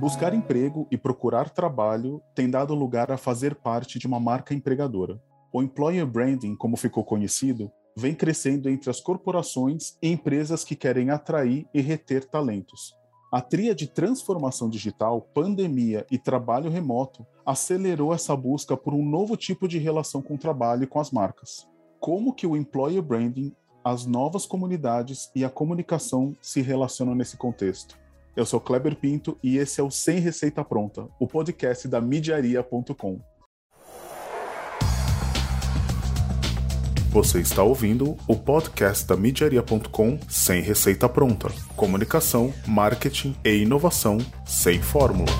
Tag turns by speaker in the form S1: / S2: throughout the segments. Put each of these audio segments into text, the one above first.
S1: Buscar emprego e procurar trabalho tem dado lugar a fazer parte de uma marca empregadora. O employer branding, como ficou conhecido, vem crescendo entre as corporações e empresas que querem atrair e reter talentos. A tria de transformação digital, pandemia e trabalho remoto acelerou essa busca por um novo tipo de relação com o trabalho e com as marcas. Como que o employer branding, as novas comunidades e a comunicação se relacionam nesse contexto? Eu sou Kleber Pinto e esse é o Sem Receita Pronta, o podcast da Midiaria.com. Você está ouvindo o podcast da Midiaria.com Sem Receita Pronta. Comunicação, marketing e inovação sem fórmula.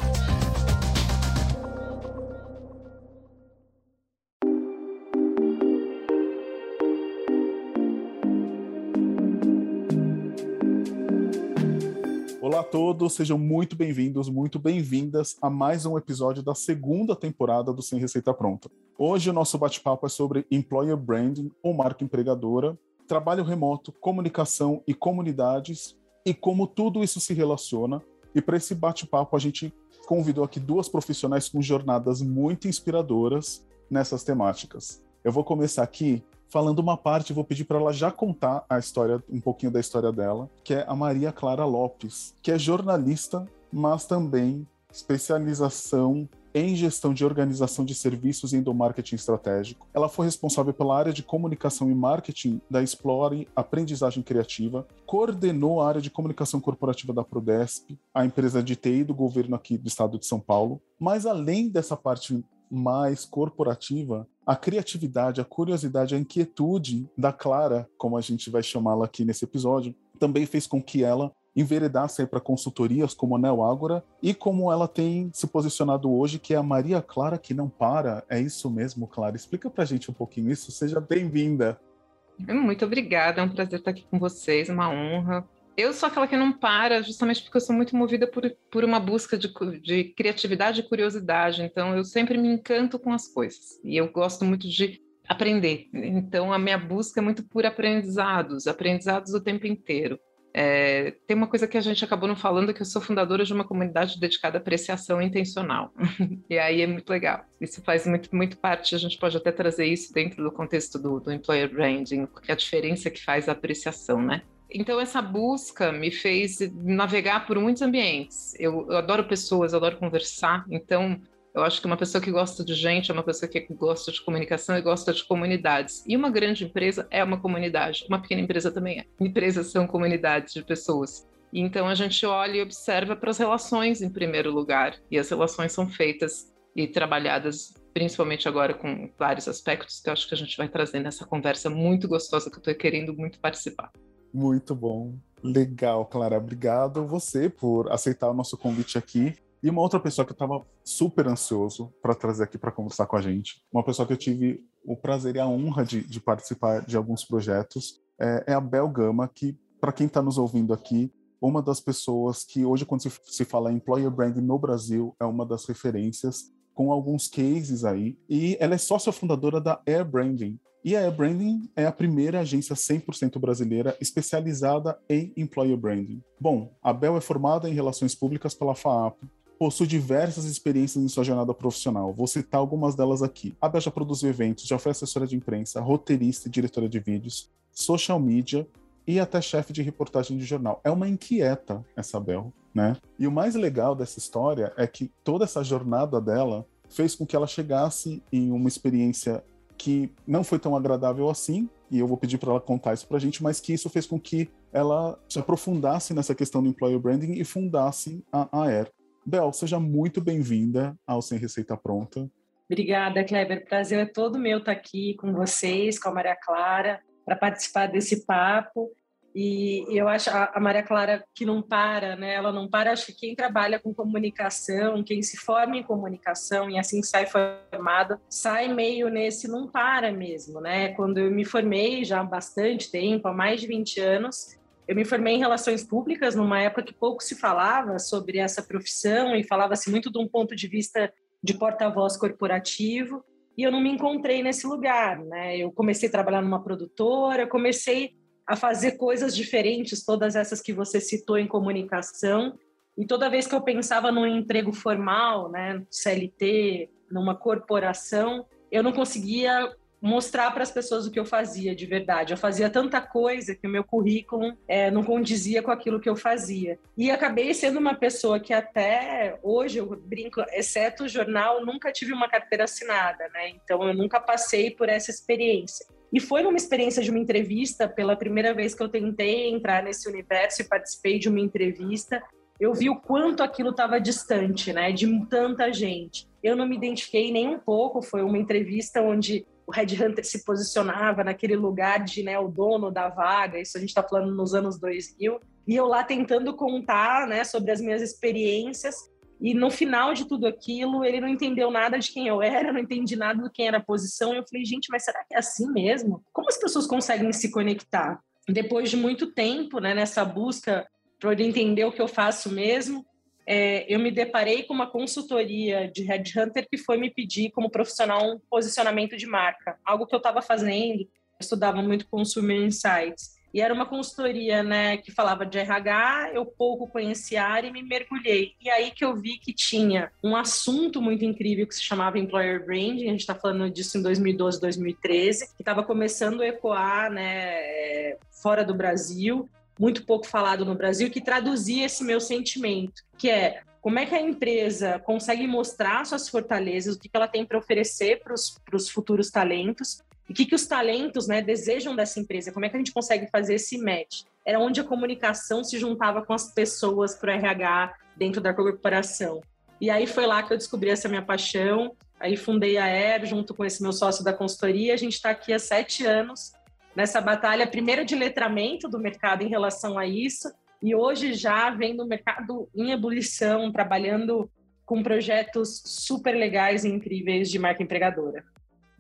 S1: Todos, sejam muito bem-vindos, muito bem-vindas a mais um episódio da segunda temporada do Sem Receita Pronta. Hoje o nosso bate-papo é sobre employer branding ou marca empregadora, trabalho remoto, comunicação e comunidades e como tudo isso se relaciona. E para esse bate-papo a gente convidou aqui duas profissionais com jornadas muito inspiradoras nessas temáticas. Eu vou começar aqui falando uma parte, vou pedir para ela já contar a história, um pouquinho da história dela, que é a Maria Clara Lopes, que é jornalista, mas também especialização em gestão de organização de serviços e endomarketing estratégico. Ela foi responsável pela área de comunicação e marketing da Explore Aprendizagem Criativa, coordenou a área de comunicação corporativa da Prodesp, a empresa de TI do governo aqui do estado de São Paulo. Mas além dessa parte mais corporativa, a criatividade, a curiosidade, a inquietude da Clara, como a gente vai chamá-la aqui nesse episódio, também fez com que ela enveredasse para consultorias como a Neo Ágora e como ela tem se posicionado hoje, que é a Maria Clara que não para. É isso mesmo, Clara? Explica para a gente um pouquinho isso. Seja bem-vinda.
S2: Muito obrigada, é um prazer estar aqui com vocês, uma honra. Eu sou aquela que não para, justamente porque eu sou muito movida por, por uma busca de, de criatividade e curiosidade. Então, eu sempre me encanto com as coisas. E eu gosto muito de aprender. Então, a minha busca é muito por aprendizados, aprendizados o tempo inteiro. É, tem uma coisa que a gente acabou não falando, que eu sou fundadora de uma comunidade dedicada à apreciação intencional. e aí é muito legal. Isso faz muito, muito parte, a gente pode até trazer isso dentro do contexto do, do employer branding, porque a diferença que faz a apreciação, né? Então, essa busca me fez navegar por muitos ambientes. Eu, eu adoro pessoas, eu adoro conversar. Então, eu acho que uma pessoa que gosta de gente é uma pessoa que gosta de comunicação e gosta de comunidades. E uma grande empresa é uma comunidade, uma pequena empresa também é. Empresas são comunidades de pessoas. Então a gente olha e observa para as relações em primeiro lugar. E as relações são feitas e trabalhadas principalmente agora com vários aspectos que eu acho que a gente vai trazer nessa conversa muito gostosa que eu estou querendo muito participar.
S1: Muito bom. Legal, Clara. Obrigado você por aceitar o nosso convite aqui. E uma outra pessoa que eu estava super ansioso para trazer aqui para conversar com a gente, uma pessoa que eu tive o prazer e a honra de, de participar de alguns projetos, é, é a Bel Gama, que, para quem está nos ouvindo aqui, uma das pessoas que hoje, quando se, se fala em employer branding no Brasil, é uma das referências, com alguns cases aí. E ela é sócia fundadora da Air Branding. E a Branding é a primeira agência 100% brasileira especializada em employer branding. Bom, a Bel é formada em relações públicas pela FAAP, possui diversas experiências em sua jornada profissional. Vou citar algumas delas aqui. A Bel já produziu eventos, já foi assessora de imprensa, roteirista e diretora de vídeos, social media e até chefe de reportagem de jornal. É uma inquieta essa Bel, né? E o mais legal dessa história é que toda essa jornada dela fez com que ela chegasse em uma experiência que não foi tão agradável assim, e eu vou pedir para ela contar isso para a gente, mas que isso fez com que ela se aprofundasse nessa questão do employer branding e fundasse a Air. Bel, seja muito bem-vinda ao Sem Receita Pronta.
S3: Obrigada, Kleber. Prazer é todo meu estar aqui com vocês, com a Maria Clara, para participar desse papo. E, eu acho a, Maria Clara que não para, né? Ela não para. Acho que quem trabalha com comunicação, quem se forma em comunicação e assim sai formada, sai meio nesse não para mesmo, né? Quando eu me formei já há bastante tempo, há mais de 20 anos, eu me formei em relações públicas numa época que pouco se falava sobre essa profissão e falava-se muito de um ponto de vista de porta-voz corporativo e eu não me encontrei nesse lugar, né? Eu comecei a trabalhar numa produtora, comecei a fazer coisas diferentes, todas essas que você citou em comunicação, E toda vez que eu pensava num emprego formal, né, CLT, numa corporação, eu não conseguia mostrar para as pessoas o que eu fazia de verdade. Eu fazia tanta coisa que o meu currículo é, não condizia com aquilo que eu fazia. E acabei sendo uma pessoa que até hoje, eu brinco, exceto o jornal, nunca tive uma carteira assinada, né? Então eu nunca passei por essa experiência. E foi numa experiência de uma entrevista, pela primeira vez que eu tentei entrar nesse universo e participei de uma entrevista, eu vi o quanto aquilo estava distante, né, de tanta gente. Eu não me identifiquei nem um pouco, foi uma entrevista onde o Red Hunter se posicionava naquele lugar de né, o dono da vaga, isso a gente está falando nos anos 2000, e eu lá tentando contar né, sobre as minhas experiências, e no final de tudo aquilo, ele não entendeu nada de quem eu era, não entendi nada do quem era a posição, eu falei, gente, mas será que é assim mesmo? Como as pessoas conseguem se conectar? Depois de muito tempo né, nessa busca para entender o que eu faço mesmo, é, eu me deparei com uma consultoria de headhunter que foi me pedir como profissional um posicionamento de marca, algo que eu estava fazendo, eu estudava muito Consumer Insights. E era uma consultoria né, que falava de RH, eu pouco conhecia a área e me mergulhei. E aí que eu vi que tinha um assunto muito incrível que se chamava Employer Branding, a gente está falando disso em 2012, 2013, que estava começando a ecoar né, fora do Brasil muito pouco falado no Brasil, que traduzia esse meu sentimento, que é como é que a empresa consegue mostrar suas fortalezas, o que ela tem para oferecer para os futuros talentos, o que, que os talentos né, desejam dessa empresa, como é que a gente consegue fazer esse match. Era onde a comunicação se juntava com as pessoas para o RH dentro da corporação. E aí foi lá que eu descobri essa minha paixão, aí fundei a ER junto com esse meu sócio da consultoria, a gente está aqui há sete anos nessa batalha, primeiro de letramento do mercado em relação a isso, e hoje já vem no mercado em ebulição, trabalhando com projetos super legais e incríveis de marca empregadora.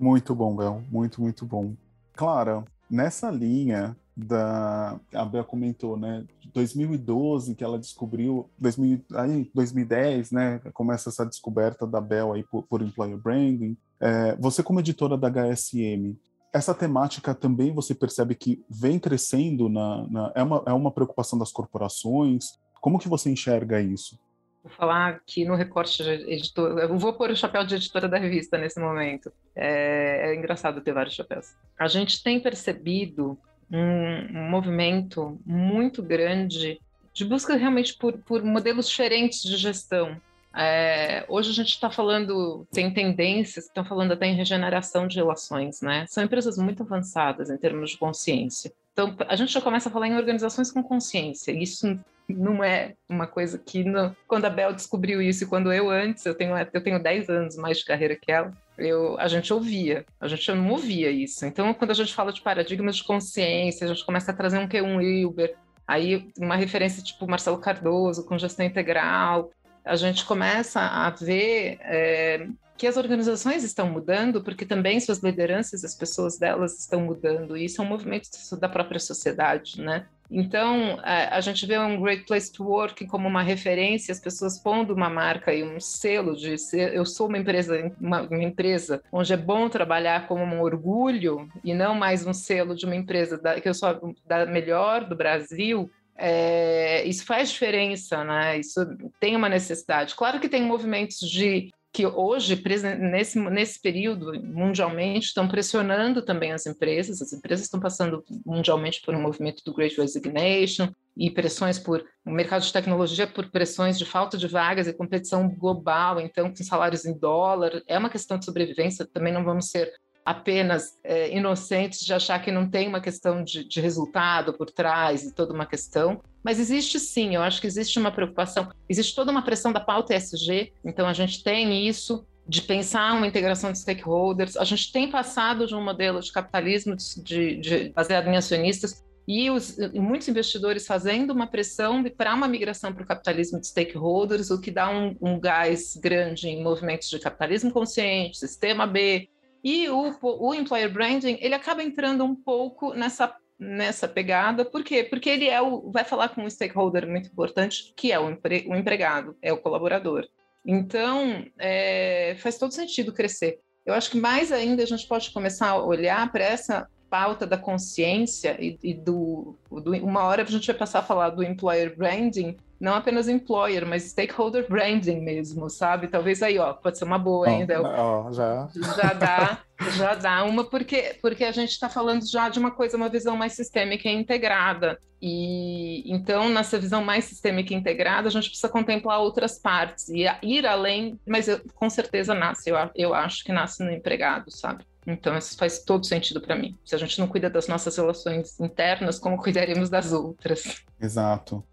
S1: Muito bom, Bel, muito, muito bom. Clara, nessa linha da a Bel comentou, né, 2012 que ela descobriu, 2000, aí 2010, né, começa essa descoberta da Bel aí por, por employer branding. É, você como editora da HSM, essa temática também você percebe que vem crescendo na, na, é, uma, é uma preocupação das corporações. Como que você enxerga isso?
S2: Vou falar aqui no recorte de editora. Eu vou pôr o chapéu de editora da revista nesse momento. É, é engraçado ter vários chapéus. A gente tem percebido um, um movimento muito grande de busca realmente por, por modelos diferentes de gestão. É, hoje a gente está falando, tem tendências que estão falando até em regeneração de relações, né? São empresas muito avançadas em termos de consciência. Então, a gente já começa a falar em organizações com consciência. Isso não é uma coisa que, não... quando a Bel descobriu isso e quando eu antes, eu tenho, eu tenho 10 anos mais de carreira que ela, eu, a gente ouvia, a gente não ouvia isso. Então, quando a gente fala de paradigmas de consciência, a gente começa a trazer um Q1 Hilber, aí uma referência tipo Marcelo Cardoso com gestão integral, a gente começa a ver é, que as organizações estão mudando, porque também suas lideranças, as pessoas delas estão mudando, e isso é um movimento da própria sociedade, né? Então, a gente vê um Great Place to Work como uma referência, as pessoas pondo uma marca e um selo de ser, eu sou uma empresa, uma, uma, empresa onde é bom trabalhar como um orgulho e não mais um selo de uma empresa da, que eu sou da melhor do Brasil é, isso faz diferença, né? Isso tem uma necessidade. Claro que tem movimentos de que hoje, nesse, nesse período, mundialmente, estão pressionando também as empresas. As empresas estão passando mundialmente por um movimento do Great Resignation e pressões por o mercado de tecnologia, por pressões de falta de vagas e competição global, então, com salários em dólar. É uma questão de sobrevivência, também não vamos ser apenas é, inocentes de achar que não tem uma questão de, de, resultado por trás e toda uma questão, mas existe sim, eu acho que existe uma preocupação, existe toda uma pressão da pauta ESG, então a gente tem isso de pensar uma integração de stakeholders, a gente tem passado de um modelo de capitalismo de, de baseado em acionistas e, os, muitos investidores fazendo uma pressão para uma migração para o capitalismo de stakeholders, o que dá um, um gás grande em movimentos de capitalismo consciente, sistema B, e o, o employer branding, ele acaba entrando um pouco nessa nessa pegada, por quê? Porque ele é o, vai falar com um stakeholder muito importante, que é o, empre, o empregado, é o colaborador. Então, é, faz todo sentido crescer. Eu acho que mais ainda a gente pode começar a olhar para essa pauta da consciência e, e do, do, Uma hora a gente vai passar a falar do employer branding não apenas employer, mas stakeholder branding mesmo, sabe? Talvez aí, ó, pode ser uma boa ainda.
S1: Oh, já.
S2: já dá, já dá uma, porque, porque a gente está falando já de uma coisa, uma visão mais sistêmica e integrada. E então, nessa visão mais sistêmica e integrada, a gente precisa contemplar outras partes e ir além, mas eu, com certeza nasce, eu, eu acho que nasce no empregado, sabe? Então, isso faz todo sentido para mim. Se a gente não cuida das nossas relações internas, como cuidaremos das outras?
S1: Exato.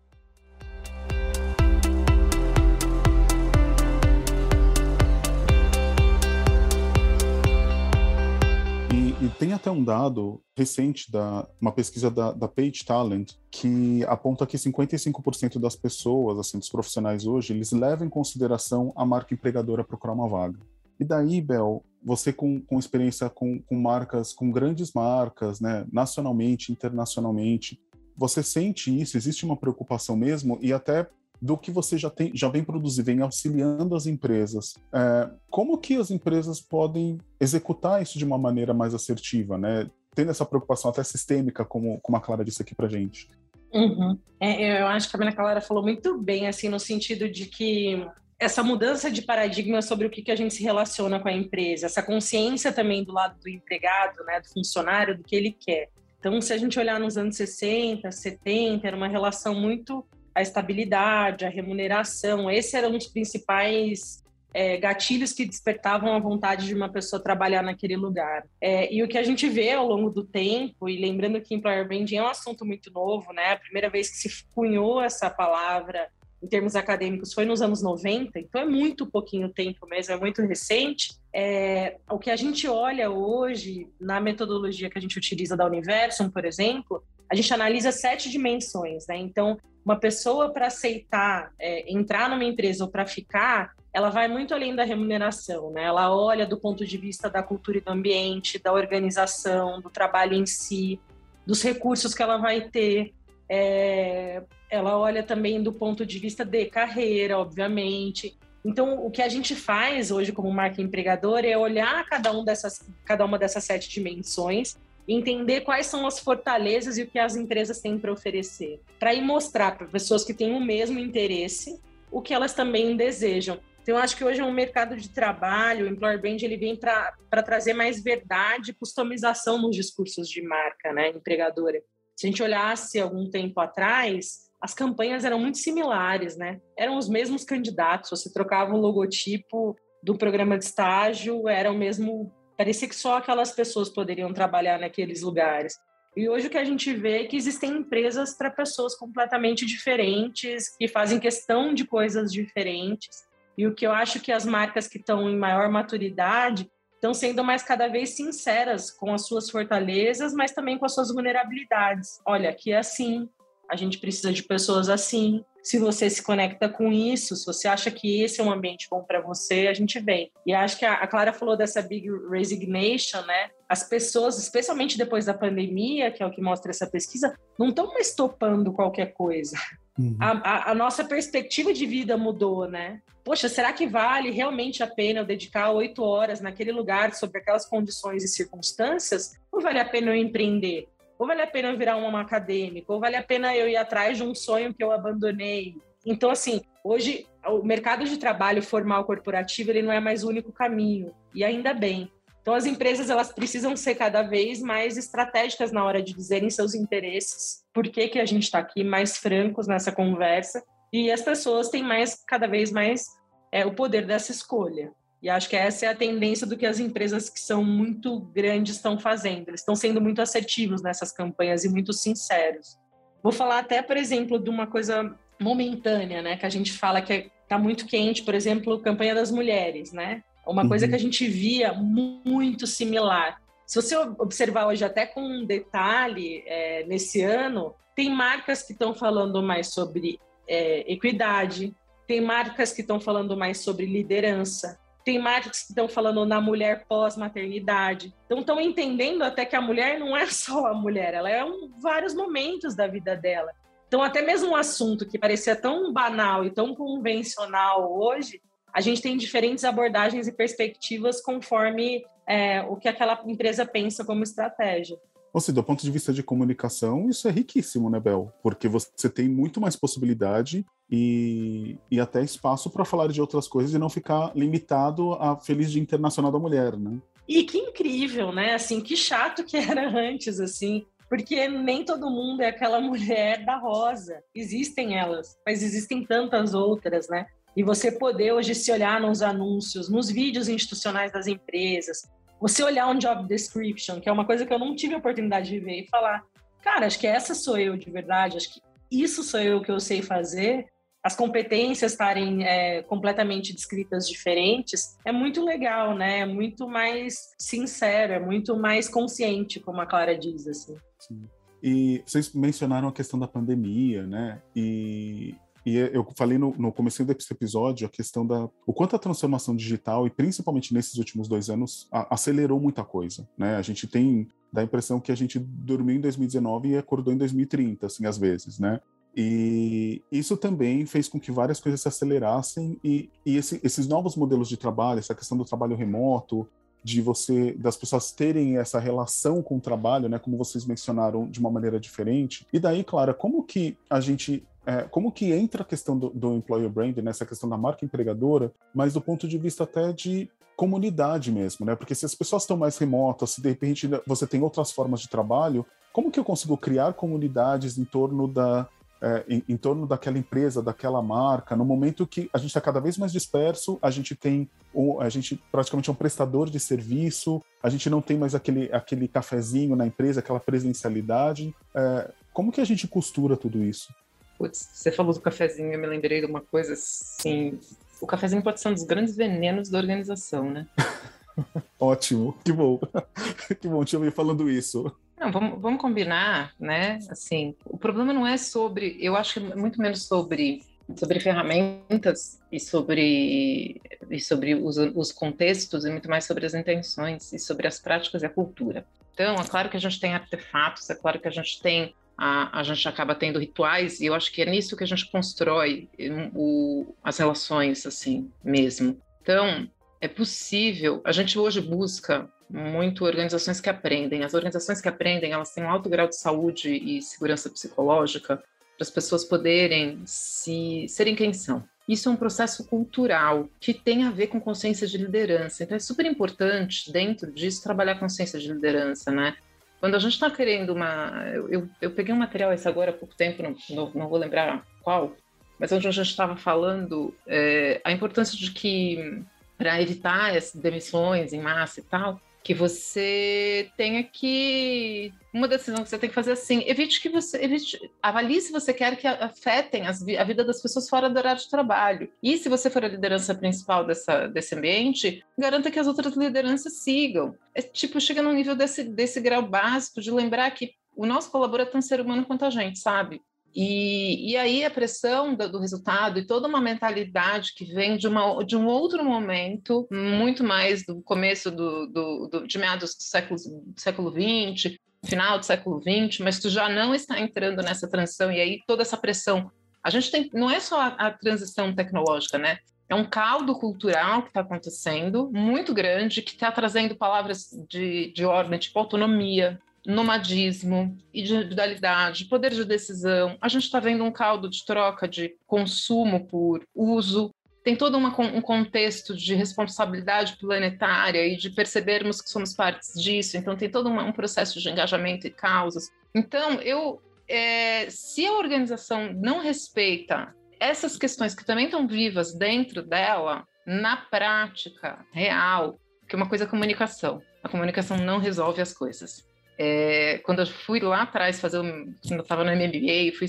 S1: E, tem até um dado recente da uma pesquisa da, da Page Talent que aponta que 55% das pessoas, assim, dos profissionais hoje, eles levam em consideração a marca empregadora procurar uma vaga. E daí, Bel, você com, com experiência com, com marcas, com grandes marcas, né, nacionalmente, internacionalmente, você sente isso? Existe uma preocupação mesmo? E até do que você já tem, já vem produzindo, vem auxiliando as empresas. É, como que as empresas podem executar isso de uma maneira mais assertiva, né? Tendo essa preocupação até sistêmica, como, como a Clara disse aqui para gente.
S3: Uhum. É, eu acho que a Ana Clara falou muito bem, assim, no sentido de que essa mudança de paradigma sobre o que, que a gente se relaciona com a empresa, essa consciência também do lado do empregado, né, do funcionário, do que ele quer. Então, se a gente olhar nos anos 60, 70, era uma relação muito a estabilidade, a remuneração. Esses eram os principais é, gatilhos que despertavam a vontade de uma pessoa trabalhar naquele lugar. É, e o que a gente vê ao longo do tempo, e lembrando que employer branding é um assunto muito novo, né? A primeira vez que se cunhou essa palavra em termos acadêmicos foi nos anos 90, então é muito pouquinho tempo mesmo, é muito recente. É, o que a gente olha hoje na metodologia que a gente utiliza da Universum, por exemplo, a gente analisa sete dimensões, né? Então, uma pessoa para aceitar é, entrar numa empresa ou para ficar, ela vai muito além da remuneração, né? Ela olha do ponto de vista da cultura e do ambiente, da organização, do trabalho em si, dos recursos que ela vai ter, é, ela olha também do ponto de vista de carreira, obviamente. Então, o que a gente faz hoje como marca empregadora é olhar cada, um dessas, cada uma dessas sete dimensões entender quais são as fortalezas e o que as empresas têm para oferecer, para ir mostrar para pessoas que têm o mesmo interesse o que elas também desejam. Então, acho que hoje é um mercado de trabalho, o Employer Brand ele vem para trazer mais verdade customização nos discursos de marca, né, empregadora. Se a gente olhasse algum tempo atrás, as campanhas eram muito similares, né? Eram os mesmos candidatos, você trocava o logotipo do programa de estágio, era o mesmo, parecia que só aquelas pessoas poderiam trabalhar naqueles lugares. E hoje o que a gente vê é que existem empresas para pessoas completamente diferentes, que fazem questão de coisas diferentes. E o que eu acho que as marcas que estão em maior maturidade estão sendo mais cada vez sinceras com as suas fortalezas, mas também com as suas vulnerabilidades. Olha, aqui é assim, a gente precisa de pessoas assim. Se você se conecta com isso, se você acha que esse é um ambiente bom para você, a gente vem. E acho que a Clara falou dessa big resignation, né? As pessoas, especialmente depois da pandemia, que é o que mostra essa pesquisa, não estão mais topando qualquer coisa. Uhum. A, a, a, nossa perspectiva de vida mudou, né? Poxa, será que vale realmente a pena eu dedicar oito horas naquele lugar, sobre aquelas condições e circunstâncias? Ou vale a pena eu empreender? Ou vale a pena eu virar um acadêmico? Ou vale a pena eu ir atrás de um sonho que eu abandonei? Então, assim, hoje o mercado de trabalho formal corporativo ele não é mais o único caminho, e ainda bem. Então, as empresas elas precisam ser cada vez mais estratégicas na hora de dizerem seus interesses, por que, que a gente está aqui, mais francos nessa conversa, e as pessoas têm mais, cada vez mais, é, o poder dessa escolha. E acho que essa é a tendência do que as empresas que são muito grandes estão fazendo. Eles estão sendo muito assertivos nessas campanhas e muito sinceros. Vou falar até, por exemplo, de uma coisa momentânea, né, que a gente fala que está muito quente, por exemplo, campanha das mulheres, né? Uma uhum. coisa que a gente via muito similar. Se você observar hoje até com um detalhe é, nesse ano, tem marcas que estão falando mais sobre é, equidade, tem marcas que estão falando mais sobre liderança, tem marcas que estão falando na mulher pós-maternidade. Então estão entendendo até que a mulher não é só a mulher, ela é um, vários momentos da vida dela. Então até mesmo um assunto que parecia tão banal e tão convencional hoje, a gente tem diferentes abordagens e perspectivas conforme é, o que aquela empresa pensa como estratégia.
S1: Ou seja, do ponto de vista de comunicação, isso é riquíssimo, né, Bel? Porque você tem muito mais possibilidade e, e até espaço para falar de outras coisas e não ficar limitado a Feliz Dia Internacional da Mulher, né?
S3: E que incrível, né? Assim, que chato que era antes, assim. Porque nem todo mundo é aquela mulher da rosa. Existem elas, mas existem tantas outras, né? E você poder hoje se olhar nos anúncios, nos vídeos institucionais das empresas, você olhar um job description, que é uma coisa que eu não tive a oportunidade de ver, e falar, cara, acho que essa sou eu de verdade, acho que isso sou eu que eu sei fazer, as competências estarem é, completamente descritas diferentes, é muito legal, né? É muito mais sincero, é muito mais consciente, como a Clara diz, assim.
S1: Sim. E vocês mencionaram a questão da pandemia, né? E, e eu falei no, no começo desse episódio a questão da o quanto a transformação digital e principalmente nesses últimos dois anos a, acelerou muita coisa, né? A gente tem dá a impressão que a gente dormiu em 2019 e acordou em 2030, assim, às vezes, né? E isso também fez com que várias coisas se acelerassem e, e esse, esses novos modelos de trabalho, essa questão do trabalho remoto, de você das pessoas terem essa relação com o trabalho, né, como vocês mencionaram, de uma maneira diferente. E daí, Clara, como que a gente é, como que entra a questão do, do employer brand, nessa né, questão da marca empregadora, mas do ponto de vista até de comunidade mesmo, né? Porque se as pessoas estão mais remotas, se de repente você tem outras formas de trabalho, como que eu consigo criar comunidades em torno da é, em, em, torno daquela empresa, daquela marca, no momento que a gente está cada vez mais disperso, a gente tem um, a gente praticamente é um prestador de serviço, a gente não tem mais aquele, aquele cafezinho na empresa, aquela presencialidade. É, como que a gente costura tudo isso?
S2: Putz, você falou do cafezinho, eu me lembrei de uma coisa assim. O cafezinho pode ser um dos grandes venenos da organização, né?
S1: Ótimo, que bom. que bom te ouvir falando isso.
S2: Não, vamos, vamos combinar, né? Assim, o problema não é sobre, eu acho que é muito menos sobre sobre ferramentas e sobre e sobre os, os contextos e muito mais sobre as intenções e sobre as práticas e a cultura. Então, é claro que a gente tem artefatos, é claro que a gente tem a, a gente acaba tendo rituais, e eu acho que é nisso que a gente constrói o, as relações, assim, mesmo. Então, é possível, a gente hoje busca muito organizações que aprendem. As organizações que aprendem, elas têm um alto grau de saúde e segurança psicológica para as pessoas poderem se serem quem são. Isso é um processo cultural que tem a ver com consciência de liderança. Então é super importante dentro disso trabalhar consciência de liderança, né? Quando a gente está querendo uma. Eu, eu peguei um material esse agora há pouco tempo, não, não, não vou lembrar qual, mas onde a gente estava falando é, a importância de que, para evitar as demissões em massa e tal, que você tenha que uma decisão que você tem que fazer assim, evite que você evite, avalie se você quer que afetem as, a vida das pessoas fora do horário de trabalho. E se você for a liderança principal dessa, desse ambiente, garanta que as outras lideranças sigam. É tipo, chega num nível desse, desse grau básico de lembrar que o nosso colaborador é tão ser humano quanto a gente, sabe? E, e aí a pressão do, do, resultado e toda uma mentalidade que vem de, uma, de um outro momento, muito mais do começo do, do, do de meados do século, do século XX, final do século XX, mas tu já não está entrando nessa transição e aí toda essa pressão. A gente tem, não é só a, a transição tecnológica, né? É um caldo cultural que está acontecendo, muito grande, que está trazendo palavras de, de ordem, tipo autonomia, nomadismo, individualidade, poder de decisão. A gente está vendo um caldo de troca de consumo por uso. Tem todo uma, um contexto de responsabilidade planetária e de percebermos que somos partes disso. Então, tem todo uma, um processo de engajamento e causas. Então, eu, é, se a organização não respeita essas questões que também estão vivas dentro dela, na prática real, que uma coisa é comunicação. A comunicação não resolve as coisas. É, quando eu fui lá atrás fazer, quando eu estava no MBA, fui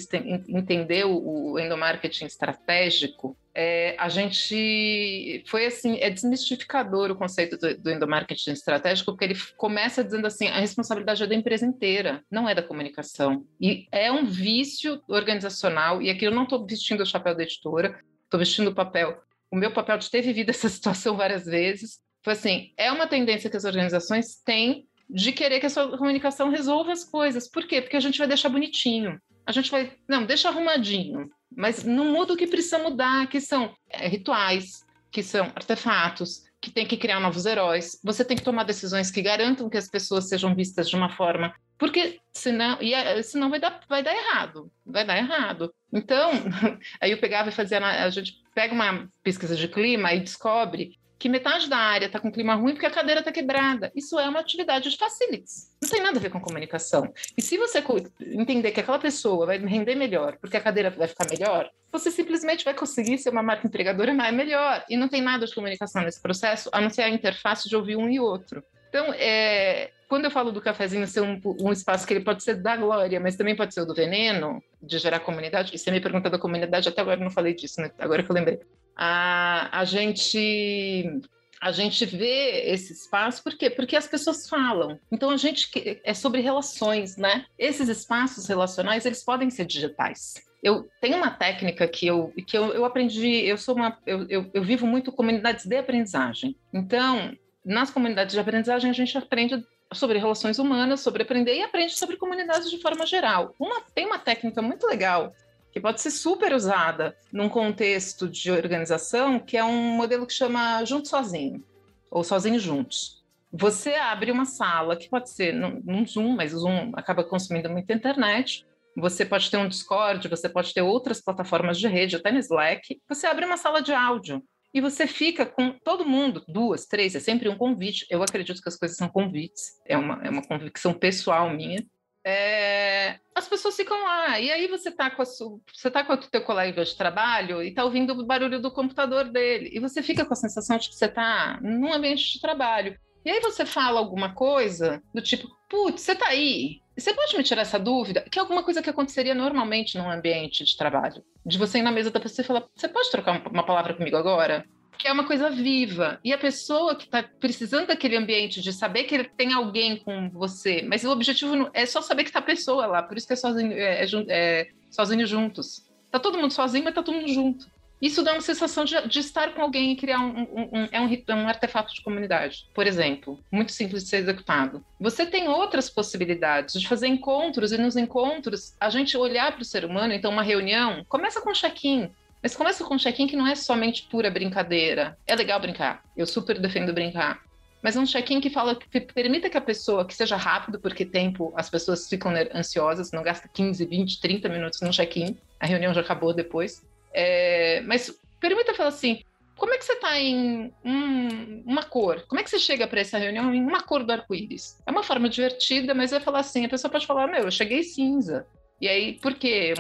S2: entender o, o endomarketing estratégico, é, a gente foi assim, é desmistificador o conceito do, do endomarketing estratégico, porque ele começa dizendo assim, a responsabilidade é da empresa inteira, não é da comunicação. E é um vício organizacional, e aqui eu não estou vestindo o chapéu da editora, estou vestindo o papel, o meu papel de ter vivido essa situação várias vezes, foi assim, é uma tendência que as organizações têm de querer que a sua comunicação resolva as coisas. Por quê? Porque a gente vai deixar bonitinho. A gente vai, não, deixa arrumadinho, mas não muda o que precisa mudar, que são é, rituais, que são artefatos, que tem que criar novos heróis, você tem que tomar decisões que garantam que as pessoas sejam vistas de uma forma, porque senão, e, é, senão vai, dar, vai dar errado, vai dar errado. Então, aí eu pegava e fazia, a gente pega uma pesquisa de clima e descobre que metade da área está com clima ruim porque a cadeira está quebrada. Isso é uma atividade de facilities. Não tem nada a ver com comunicação. E se você entender que aquela pessoa vai render melhor porque a cadeira vai ficar melhor, você simplesmente vai conseguir ser uma marca empregadora mais melhor. E não tem nada de comunicação nesse processo, a não ser a interface de ouvir um e outro. Então, é, quando eu falo do cafezinho ser um, um, espaço que ele pode ser da glória, mas também pode ser o do veneno, de gerar comunidade, e você me pergunta da comunidade, até agora eu não falei disso, né? Agora que eu lembrei a, a gente a gente vê esse espaço, por quê? Porque as pessoas falam. Então a gente é sobre relações, né? Esses espaços relacionais, eles podem ser digitais. Eu tenho uma técnica que eu, que eu, eu aprendi, eu sou uma, eu, eu, eu vivo muito comunidades de aprendizagem. Então, nas comunidades de aprendizagem, a gente aprende sobre relações humanas, sobre aprender e aprende sobre comunidades de forma geral. Uma, tem uma técnica muito legal que pode ser super usada num contexto de organização, que é um modelo que chama Junto Sozinho, ou Sozinho Juntos. Você abre uma sala, que pode ser num, Zoom, mas o Zoom acaba consumindo muita internet. Você pode ter um Discord, você pode ter outras plataformas de rede, até no Slack. Você abre uma sala de áudio e você fica com todo mundo, duas, três, é sempre um convite. Eu acredito que as coisas são convites, é uma, é uma convicção pessoal minha é, as pessoas ficam lá. E aí você está com, a sua, você tá com o teu colega de trabalho e está ouvindo o barulho do computador dele. E você fica com a sensação de que você está num ambiente de trabalho. E aí você fala alguma coisa do tipo, putz, você está aí? Você pode me tirar essa dúvida? Que é alguma coisa que aconteceria normalmente num ambiente de trabalho. De você ir na mesa da pessoa e falar, você pode trocar uma palavra comigo agora? Que é uma coisa viva. E a pessoa que está precisando daquele ambiente, de saber que tem alguém com você, mas o objetivo é só saber que está a pessoa lá, por isso que é sozinho, é, é, é sozinho juntos. Tá todo mundo sozinho, mas tá todo mundo junto. Isso dá uma sensação de, de estar com alguém e criar um, um, um, é um, é um artefato de comunidade. Por exemplo, muito simples de ser executado. Você tem outras possibilidades de fazer encontros, e nos encontros, a gente olhar para o ser humano, então uma reunião, começa com um check-in. Mas começa com um check-in que não é somente pura brincadeira. É legal brincar. Eu super defendo brincar. Mas é um check-in que fala que permita que a pessoa que seja rápido, porque tempo as pessoas ficam ansiosas, não gasta 15, 20, 30 minutos no check-in, a reunião já acabou depois. É, mas permita falar assim: como é que você está em um, uma cor? Como é que você chega para essa reunião em uma cor do arco-íris? É uma forma divertida, mas é falar assim: a pessoa pode falar, meu, eu cheguei cinza. E aí, por quê?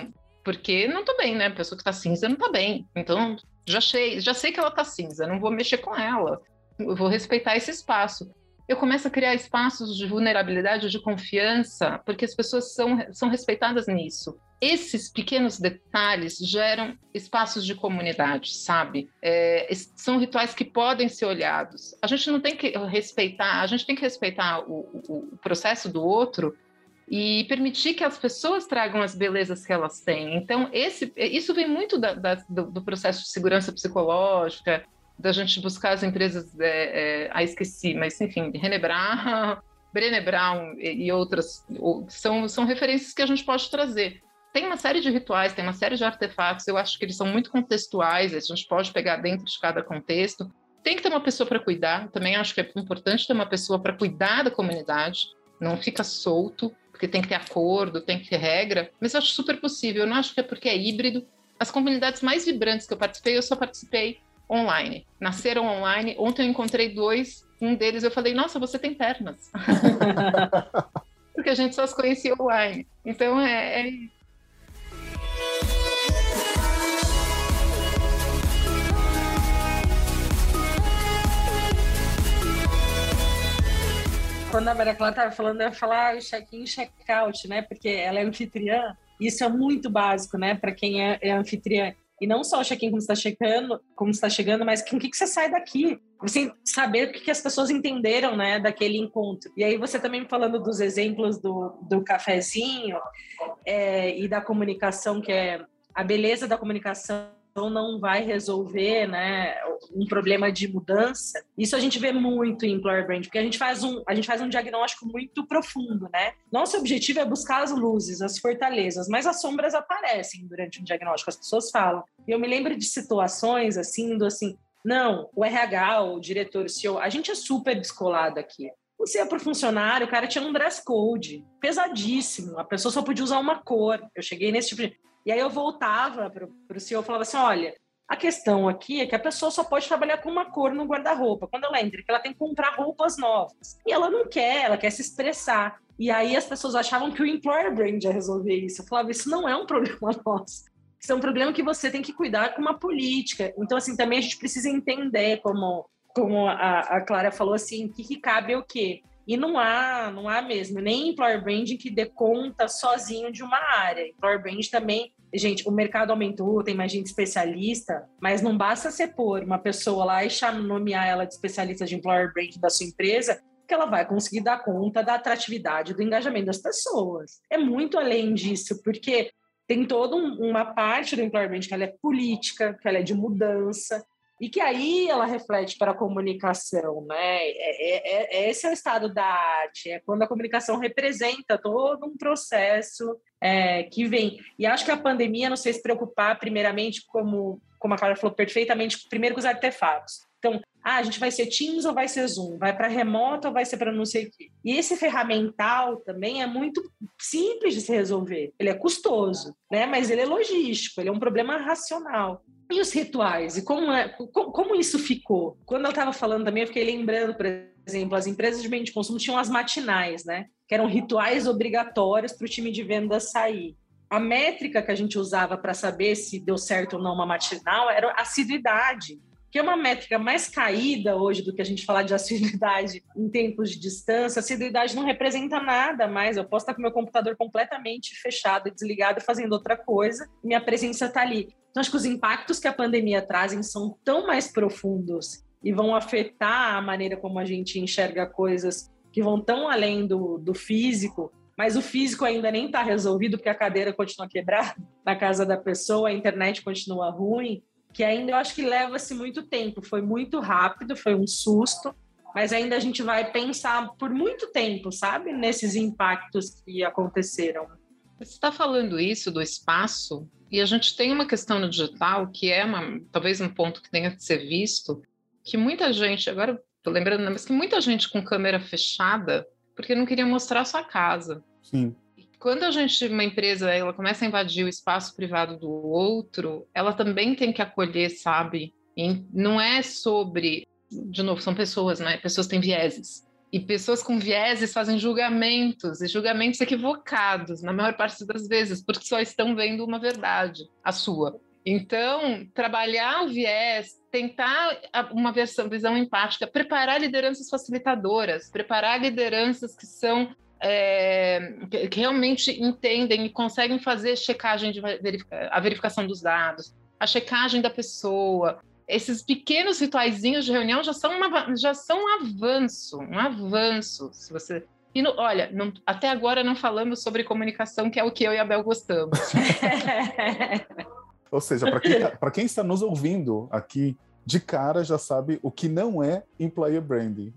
S2: Porque não tô bem, né? A pessoa que tá cinza não tá bem. Então, já sei, já sei que ela tá cinza, não vou mexer com ela. Eu vou respeitar esse espaço. Eu começo a criar espaços de vulnerabilidade, de confiança, porque as pessoas são, são respeitadas nisso. Esses pequenos detalhes geram espaços de comunidade, sabe? É, são rituais que podem ser olhados. A gente não tem que respeitar, a gente tem que respeitar o, o, o processo do outro, e permitir que as pessoas tragam as belezas que elas têm. Então, esse, isso vem muito da, da, do, do, processo de segurança psicológica, da gente buscar as empresas. É, é, ah, esqueci, mas enfim, René Brown, Brené Brown e, e outras são, são referências que a gente pode trazer. Tem uma série de rituais, tem uma série de artefatos, eu acho que eles são muito contextuais, a gente pode pegar dentro de cada contexto. Tem que ter uma pessoa para cuidar, também acho que é importante ter uma pessoa para cuidar da comunidade, não fica solto porque tem que ter acordo, tem que ter regra, mas eu acho super possível. Eu não acho que é porque é híbrido. As comunidades mais vibrantes que eu participei, eu só participei online. Nasceram online. Ontem eu encontrei dois, um deles eu falei, nossa, você tem pernas. porque a gente só se conhecia online. Então é, é
S3: quando a Maria Clara estava falando, eu ia falar check-in check-out, né? Porque ela é anfitriã. Isso é muito básico, né? Para quem é, é anfitriã. E não só o check-in como está chegando, como está chegando, mas com o que, que você sai daqui? Você saber o que, que as pessoas entenderam, né, daquele encontro. E aí você também falando dos exemplos do, do cafezinho é, e da comunicação, que é a beleza da comunicação não vai resolver né, um problema de mudança. Isso a gente vê muito em employer brand, porque a gente faz um, a gente faz um diagnóstico muito profundo, né? Nosso objetivo é buscar as luzes, as fortalezas, mas as sombras aparecem durante um diagnóstico, as pessoas falam. E eu me lembro de situações assim, do assim, Não, o RH, o diretor, o CEO, a gente é super descolado aqui. Você é para o funcionário, o cara tinha um dress code pesadíssimo, a pessoa só podia usar uma cor. Eu cheguei nesse tipo de... E aí eu voltava para o CEO e falava assim: olha, a questão aqui é que a pessoa só pode trabalhar com uma cor no guarda-roupa. Quando ela entra, que ela tem que comprar roupas novas. E ela não quer, ela quer se expressar. E aí as pessoas achavam que o employer brand ia resolver isso. Eu falava, isso não é um problema nosso. Isso é um problema que você tem que cuidar com uma política. Então, assim, também a gente precisa entender como como a, a Clara falou, assim, o que, que cabe o quê? E não há, não há mesmo, nem employer branding que dê conta sozinho de uma área. Employer branding também, gente, o mercado aumentou, tem mais gente especialista, mas não basta você pôr uma pessoa lá e nomear ela de especialista de employer branding da sua empresa, que ela vai conseguir dar conta da atratividade, do engajamento das pessoas. É muito além disso, porque tem toda um, uma parte do employer branding que ela é política, que ela é de mudança, e que aí ela reflete para a comunicação, né? É, é, é, esse é o estado da arte, é quando a comunicação representa todo um processo é, que vem. E acho que a pandemia não sei se preocupar primeiramente, como, como a Clara falou perfeitamente, primeiro com os artefatos. Então, ah, a gente vai ser Teams ou vai ser Zoom? Vai para remoto ou vai ser para não sei o quê? E esse ferramental também é muito simples de se resolver. Ele é custoso, né? Mas ele é logístico, ele é um problema racional. E os rituais? E como, é, como, como isso ficou? Quando eu estava falando também, eu fiquei lembrando, por exemplo, as empresas de bem de consumo tinham as matinais, né? Que eram rituais obrigatórios para o time de vendas sair. A métrica que a gente usava para saber se deu certo ou não uma matinal era a assiduidade que é uma métrica mais caída hoje do que a gente falar de assiduidade em tempos de distância. Assiduidade não representa nada mais. Eu posso estar com meu computador completamente fechado desligado fazendo outra coisa, minha presença está ali. Então, acho que os impactos que a pandemia trazem são tão mais profundos e vão afetar a maneira como a gente enxerga coisas que vão tão além do, do físico, mas o físico ainda nem está resolvido porque a cadeira continua quebrada na casa da pessoa, a internet continua ruim, que ainda eu acho que leva-se muito tempo. Foi muito rápido, foi um susto, mas ainda a gente vai pensar por muito tempo, sabe, nesses impactos que aconteceram.
S2: Você está falando isso do espaço, e a gente tem uma questão no digital que é uma, talvez um ponto que tenha que ser visto, que muita gente, agora estou lembrando, mas que muita gente com câmera fechada, porque não queria mostrar a sua casa.
S1: Sim.
S2: Quando a gente, uma empresa, ela começa a invadir o espaço privado do outro, ela também tem que acolher, sabe? E não é sobre, de novo, são pessoas, né? Pessoas têm vieses. E pessoas com vieses fazem julgamentos, e julgamentos equivocados, na maior parte das vezes, porque só estão vendo uma verdade, a sua. Então, trabalhar o viés, tentar uma versão, visão empática, preparar lideranças facilitadoras, preparar lideranças que são é, que realmente entendem e conseguem fazer checagem de verifica, a verificação dos dados, a checagem da pessoa, esses pequenos rituaizinhos de reunião já são, uma, já são um avanço, um avanço. Se você e no, olha, não, até agora não falamos sobre comunicação, que é o que eu e a Bel gostamos.
S1: Ou seja, para quem, tá, quem está nos ouvindo aqui, de cara já sabe o que não é employer branding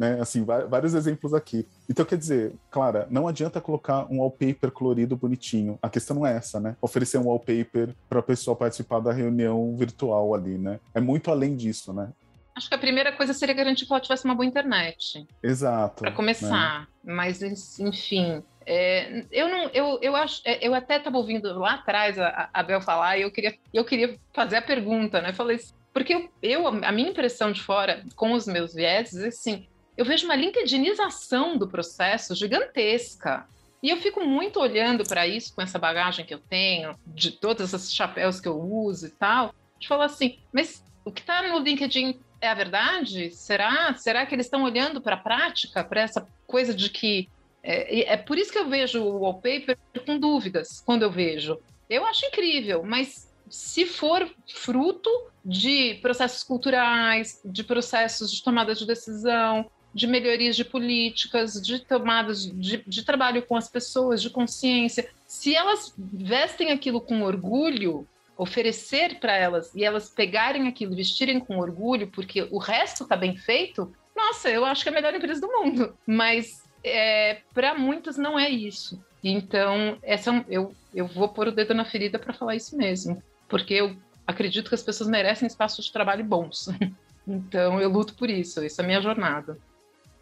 S1: né? Assim, vários exemplos aqui. Então, quer dizer, Clara, não adianta colocar um wallpaper colorido bonitinho. A questão não é essa, né? Oferecer um wallpaper para a pessoa participar da reunião virtual ali, né? É muito além disso, né?
S2: Acho que a primeira coisa seria garantir que ela tivesse uma boa internet.
S1: Exato.
S2: Para começar. Né? Mas, enfim, é, eu não, eu, eu acho, é, eu até estava ouvindo lá atrás a, a Bel falar e eu queria, eu queria fazer a pergunta, né? falei, porque eu, eu, a minha impressão de fora, com os meus vieses, é assim, eu vejo uma linkedinização do processo gigantesca. E eu fico muito olhando para isso com essa bagagem que eu tenho, de todos esses chapéus que eu uso e tal, de falar assim, mas o que está no LinkedIn é a verdade? Será? Será que eles estão olhando para a prática, para essa coisa de que é, é, por isso que eu vejo o wallpaper com dúvidas quando eu vejo. Eu acho incrível, mas se for fruto de processos culturais, de processos de tomada de decisão, de melhorias de políticas, de tomadas de, de trabalho com as pessoas, de consciência, se elas vestem aquilo com orgulho, oferecer para elas e elas pegarem aquilo, vestirem com orgulho, porque o resto está bem feito, nossa, eu acho que é a melhor empresa do mundo. Mas é, para muitos não é isso. Então, essa, eu, eu vou pôr o dedo na ferida para falar isso mesmo. Porque eu acredito que as pessoas merecem espaços de trabalho bons. Então eu luto por isso, isso é a minha jornada.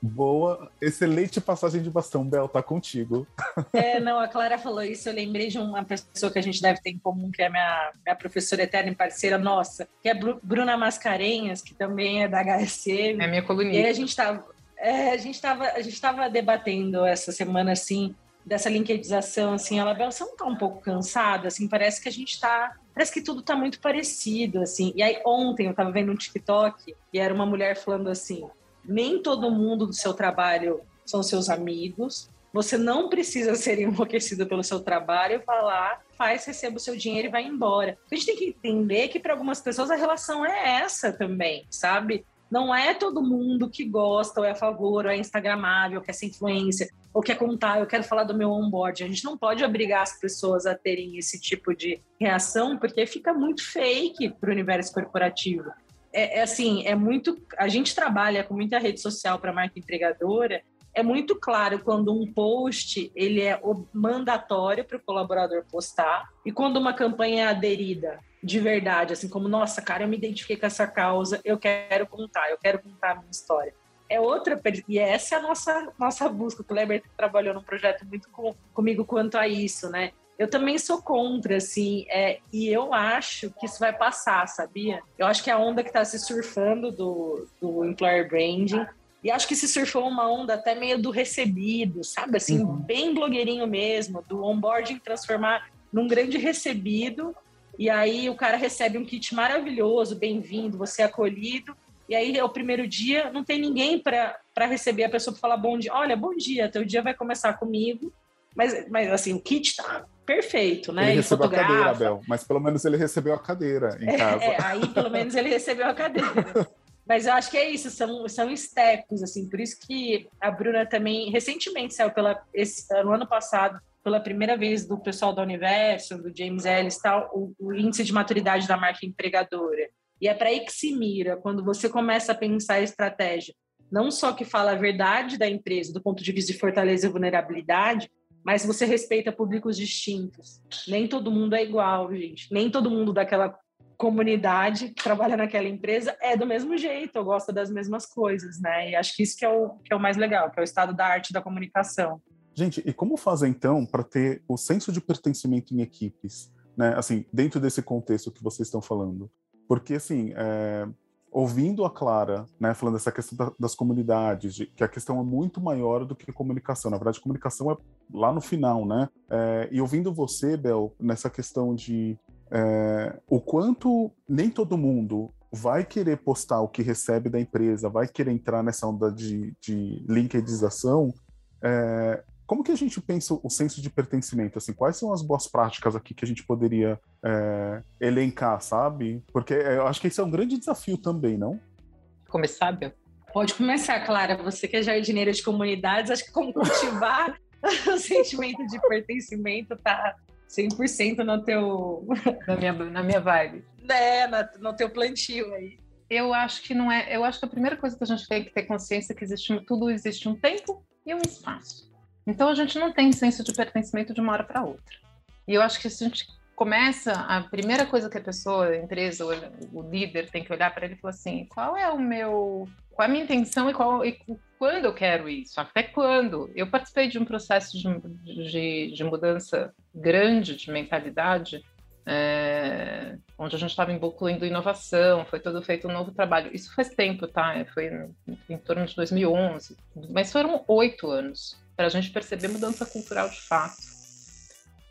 S1: Boa, excelente passagem de bastão, Bel, tá contigo.
S3: É, não, a Clara falou isso, eu lembrei de uma pessoa que a gente deve ter em comum, que é minha, minha professora eterna e parceira nossa, que é Bruna Mascarenhas, que também é da HSM.
S2: É minha colunista.
S3: E aí a gente tava, é, a gente tava, a gente tava debatendo essa semana, assim, dessa linkedização, assim, ela, Bel, você não tá um pouco cansada? Assim, parece que a gente tá, parece que tudo tá muito parecido, assim. E aí ontem eu tava vendo um TikTok e era uma mulher falando assim, nem todo mundo do seu trabalho são seus amigos. Você não precisa ser enlouquecido pelo seu trabalho, falar, faz, receba o seu dinheiro e vai embora. A gente tem que entender que para algumas pessoas a relação é essa também, sabe? Não é todo mundo que gosta, ou é a favor, ou é instagramável, ou quer ser influência, ou quer contar, eu quero falar do meu onboard. A gente não pode obrigar as pessoas a terem esse tipo de reação, porque fica muito fake para o universo corporativo é, é, assim, é muito. A gente trabalha com muita rede social para marca entregadora. É muito claro quando um post ele é mandatório para o colaborador postar e quando uma campanha é aderida de verdade, assim como nossa, cara, eu me identifiquei com essa causa, eu quero contar, eu quero contar a minha história. É outra e essa é a nossa nossa busca. O Kleber trabalhou num projeto muito com, comigo quanto a isso, né? Eu também sou contra, assim, é, e eu acho que isso vai passar, sabia? Eu acho que a onda que está se surfando do, do employer branding, e acho que se surfou uma onda até meio do recebido, sabe? Assim, uhum. bem blogueirinho mesmo, do onboarding transformar num grande recebido, e aí o cara recebe um kit maravilhoso, bem-vindo, você é acolhido, e aí é o primeiro dia, não tem ninguém para receber a pessoa para falar bom dia. Olha, bom dia, teu dia vai começar comigo, mas, mas assim, o kit tá perfeito, né?
S1: Ele, ele recebeu a cadeira, Abel, mas pelo menos ele recebeu a cadeira em
S3: é,
S1: casa.
S3: É, aí pelo menos ele recebeu a cadeira. Mas eu acho que é isso, são, são estecos, assim, por isso que a Bruna também, recentemente saiu pela, esse, no ano passado, pela primeira vez do pessoal da Universo, do James Ellis tal, o, o índice de maturidade da marca empregadora. E é para aí que se mira, quando você começa a pensar a estratégia, não só que fala a verdade da empresa do ponto de vista de fortaleza e vulnerabilidade, mas você respeita públicos distintos. Nem todo mundo é igual, gente. Nem todo mundo daquela comunidade que trabalha naquela empresa é do mesmo jeito, gosta das mesmas coisas, né? E acho que isso que é o, que é o mais legal, que é o estado da arte da comunicação.
S1: Gente, e como fazer então para ter o senso de pertencimento em equipes, né? Assim, dentro desse contexto que vocês estão falando, porque assim, é, ouvindo a Clara, né, falando dessa questão da, das comunidades, de, que a questão é muito maior do que comunicação. Na verdade, comunicação é lá no final, né? É, e ouvindo você, Bel, nessa questão de é, o quanto nem todo mundo vai querer postar o que recebe da empresa, vai querer entrar nessa onda de, de linkedização, é, como que a gente pensa o senso de pertencimento? Assim, quais são as boas práticas aqui que a gente poderia é, elencar, sabe? Porque eu acho que isso é um grande desafio também, não?
S2: Começar, Bel?
S3: Pode começar, Clara. Você que é jardineira de comunidades, acho que como cultivar o sentimento de pertencimento tá 100% no teu...
S2: na, minha, na minha vibe.
S3: É, no, no teu plantio aí.
S2: Eu acho que não é. Eu acho que a primeira coisa que a gente tem que ter consciência é que existe tudo existe um tempo e um espaço. Então a gente não tem senso de pertencimento de uma hora para outra. E eu acho que se a gente começa, a primeira coisa que a pessoa, a empresa, o, líder tem que olhar para ele e falar assim: qual é o meu. Qual é a minha intenção e, qual, e quando eu quero isso? Até quando? Eu participei de um processo de, de, de mudança grande de mentalidade é, onde a gente estava incluindo inovação, foi todo feito um novo trabalho. Isso faz tempo, tá? Foi em, em torno de 2011, mas foram oito anos para a gente perceber mudança cultural de fato.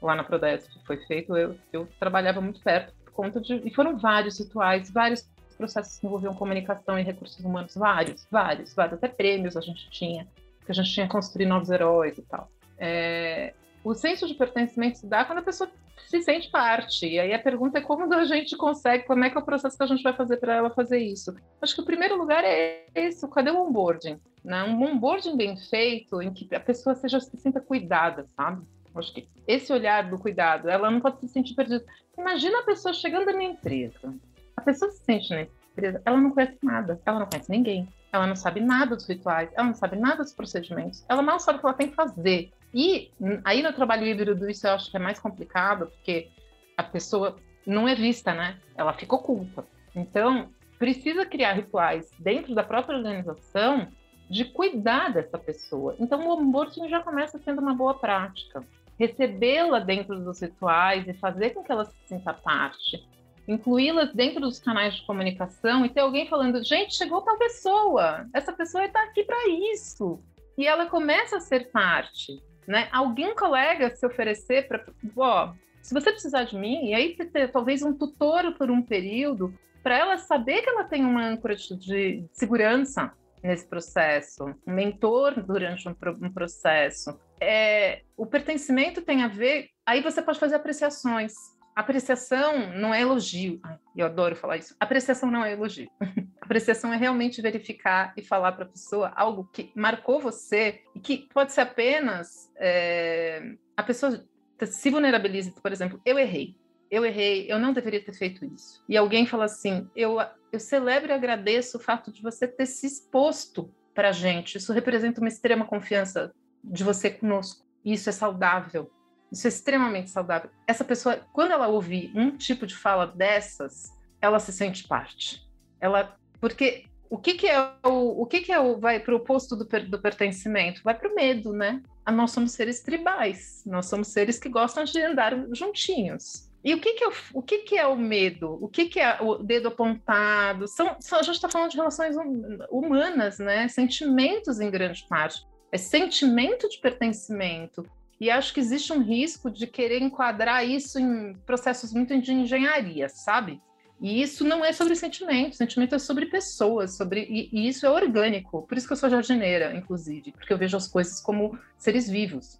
S2: Lá na Prodesp foi feito, eu, eu trabalhava muito perto por conta de. E foram vários rituais, vários processos que envolviam comunicação e recursos humanos, vários, vários, vários, até prêmios a gente tinha, que a gente tinha construir novos heróis e tal. É, o senso de pertencimento se dá quando a pessoa se sente parte. E aí a pergunta é como a gente consegue, como é que é o processo que a gente vai fazer para ela fazer isso. Acho que o primeiro lugar é esse, cadê o onboarding? Né? Um onboarding bem feito, em que a pessoa seja se sinta cuidada, sabe? Acho que esse olhar do cuidado, ela não pode se sentir perdida. Imagina a pessoa chegando na empresa. A pessoa se sente na empresa, ela não conhece nada, ela não conhece ninguém, ela não sabe nada dos rituais, ela não sabe nada dos procedimentos, ela mal sabe o que ela tem que fazer. E aí no trabalho híbrido isso eu acho que é mais complicado, porque a pessoa não é vista, né? Ela fica oculta. Então, precisa criar rituais dentro da própria organização de cuidar dessa pessoa. Então, o onboarding já começa sendo uma boa prática. Recebê-la dentro dos rituais e fazer com que ela se sinta parte. Incluí-las dentro dos canais de comunicação e ter alguém falando: gente, chegou tal pessoa, essa pessoa está aqui para isso. E ela começa a ser parte. Né? Alguém colega se oferecer para, ó, se você precisar de mim, e aí ter talvez um tutor por um período, para ela saber que ela tem uma âncora de segurança nesse processo, um mentor durante um, um processo. É, o pertencimento tem a ver. Aí você pode fazer apreciações. Apreciação não é elogio. Ai, eu adoro falar isso. Apreciação não é elogio. Apreciação é realmente verificar e falar para a pessoa algo que marcou você e que pode ser apenas é, a pessoa se vulnerabiliza, por exemplo, eu errei eu errei, eu não deveria ter feito isso. E alguém fala assim: eu, eu celebro e agradeço o fato de você ter se exposto para a gente. Isso representa uma extrema confiança de você conosco. Isso é saudável. Isso é extremamente saudável. Essa pessoa, quando ela ouvir um tipo de fala dessas, ela se sente parte. Ela, porque o que, que é o, o que, que é o vai para o oposto do, do pertencimento? Vai para o medo, né? Nós somos seres tribais. Nós somos seres que gostam de andar juntinhos. E o que, que, é, o, o que, que é o medo? O que, que é o dedo apontado? São, são a gente está falando de relações hum, humanas, né? Sentimentos em grande parte. É sentimento de pertencimento. E acho que existe um risco de querer enquadrar isso em processos muito de engenharia, sabe? E isso não é sobre sentimento, sentimento é sobre pessoas, sobre e, e, isso é orgânico. Por isso que eu sou jardineira, inclusive, porque eu vejo as coisas como seres vivos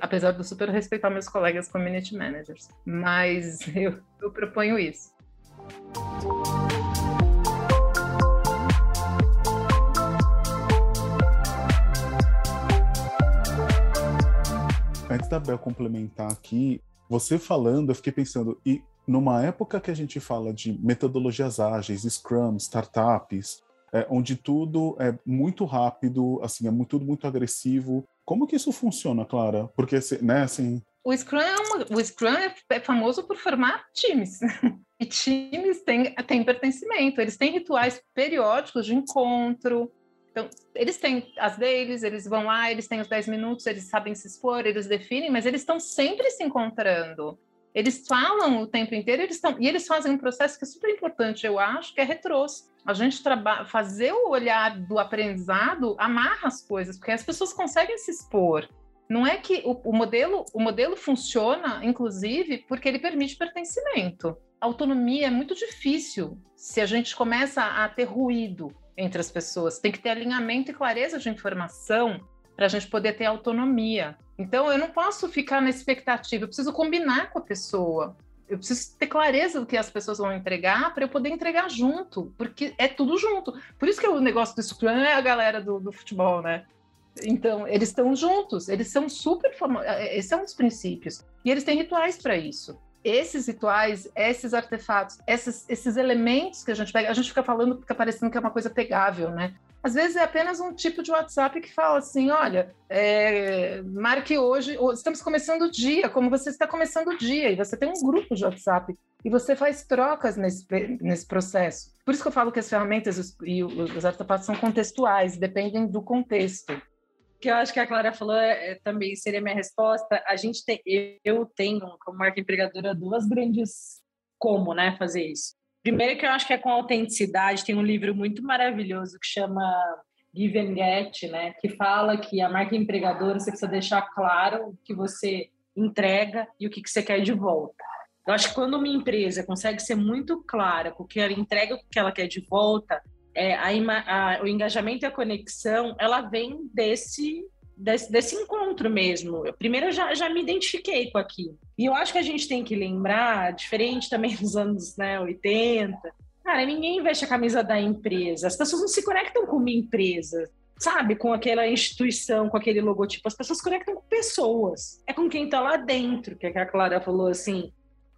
S2: apesar de eu super respeitar meus colegas community managers, mas eu, eu proponho isso.
S1: Antes da Bel complementar aqui, você falando, eu fiquei pensando, e numa época que a gente fala de metodologias ágeis, Scrum, startups, é, onde tudo é muito rápido, assim, é tudo muito agressivo, como que isso funciona, Clara? Porque, né, assim...
S2: O Scrum, é uma, o Scrum é, é famoso por formar times. E times têm, têm pertencimento, eles têm rituais periódicos de encontro. Então, eles têm as deles, eles vão lá, eles têm os 10 minutos, eles sabem se expor, eles definem, mas eles estão sempre se encontrando. Eles falam o tempo inteiro eles estão, e eles fazem um processo que é super importante, eu acho, que é retrôs. A gente trabalha, fazer o olhar do aprendizado amarra as coisas, porque as pessoas conseguem se expor. Não é que o, o modelo, o modelo funciona, inclusive, porque ele permite pertencimento. autonomia é muito difícil se a gente começa a ter ruído entre as pessoas. Tem que ter alinhamento e clareza de informação para a gente poder ter autonomia. Então, eu não posso ficar na expectativa, eu preciso combinar com a pessoa. Eu preciso ter clareza do que as pessoas vão entregar para eu poder entregar junto, porque é tudo junto. Por isso que o negócio do Scrum é a galera do, do futebol, né? Então, eles estão juntos, eles são super famosos, é, esses são é os princípios. E eles têm rituais para isso. Esses rituais, esses artefatos, esses, esses elementos que a gente pega, a gente fica falando, fica parecendo que é uma coisa pegável, né? Às vezes é apenas um tipo de WhatsApp que fala assim: olha, é, marque hoje, estamos começando o dia, como você está começando o dia, e você tem um grupo de WhatsApp e você faz trocas nesse, nesse processo. Por isso que eu falo que as ferramentas e os artefatos são contextuais, dependem do contexto.
S3: Que eu acho que a Clara falou é, é, também seria minha resposta. A gente tem, eu tenho como marca empregadora duas grandes como, né, fazer isso. Primeiro que eu acho que é com autenticidade, tem um livro muito maravilhoso que chama Give and Get, né, que fala que a marca empregadora você precisa deixar claro o que você entrega e o que você quer de volta. Eu acho que quando uma empresa consegue ser muito clara com o que ela entrega, o que ela quer de volta, é, a, a, o engajamento e a conexão, ela vem desse desse, desse encontro mesmo. Eu, primeiro, eu já, já me identifiquei com aquilo. E eu acho que a gente tem que lembrar, diferente também dos anos né, 80, cara, ninguém veste a camisa da empresa. As pessoas não se conectam com uma empresa, sabe? Com aquela instituição, com aquele logotipo. As pessoas se conectam com pessoas. É com quem está lá dentro, que, é que a Clara falou assim.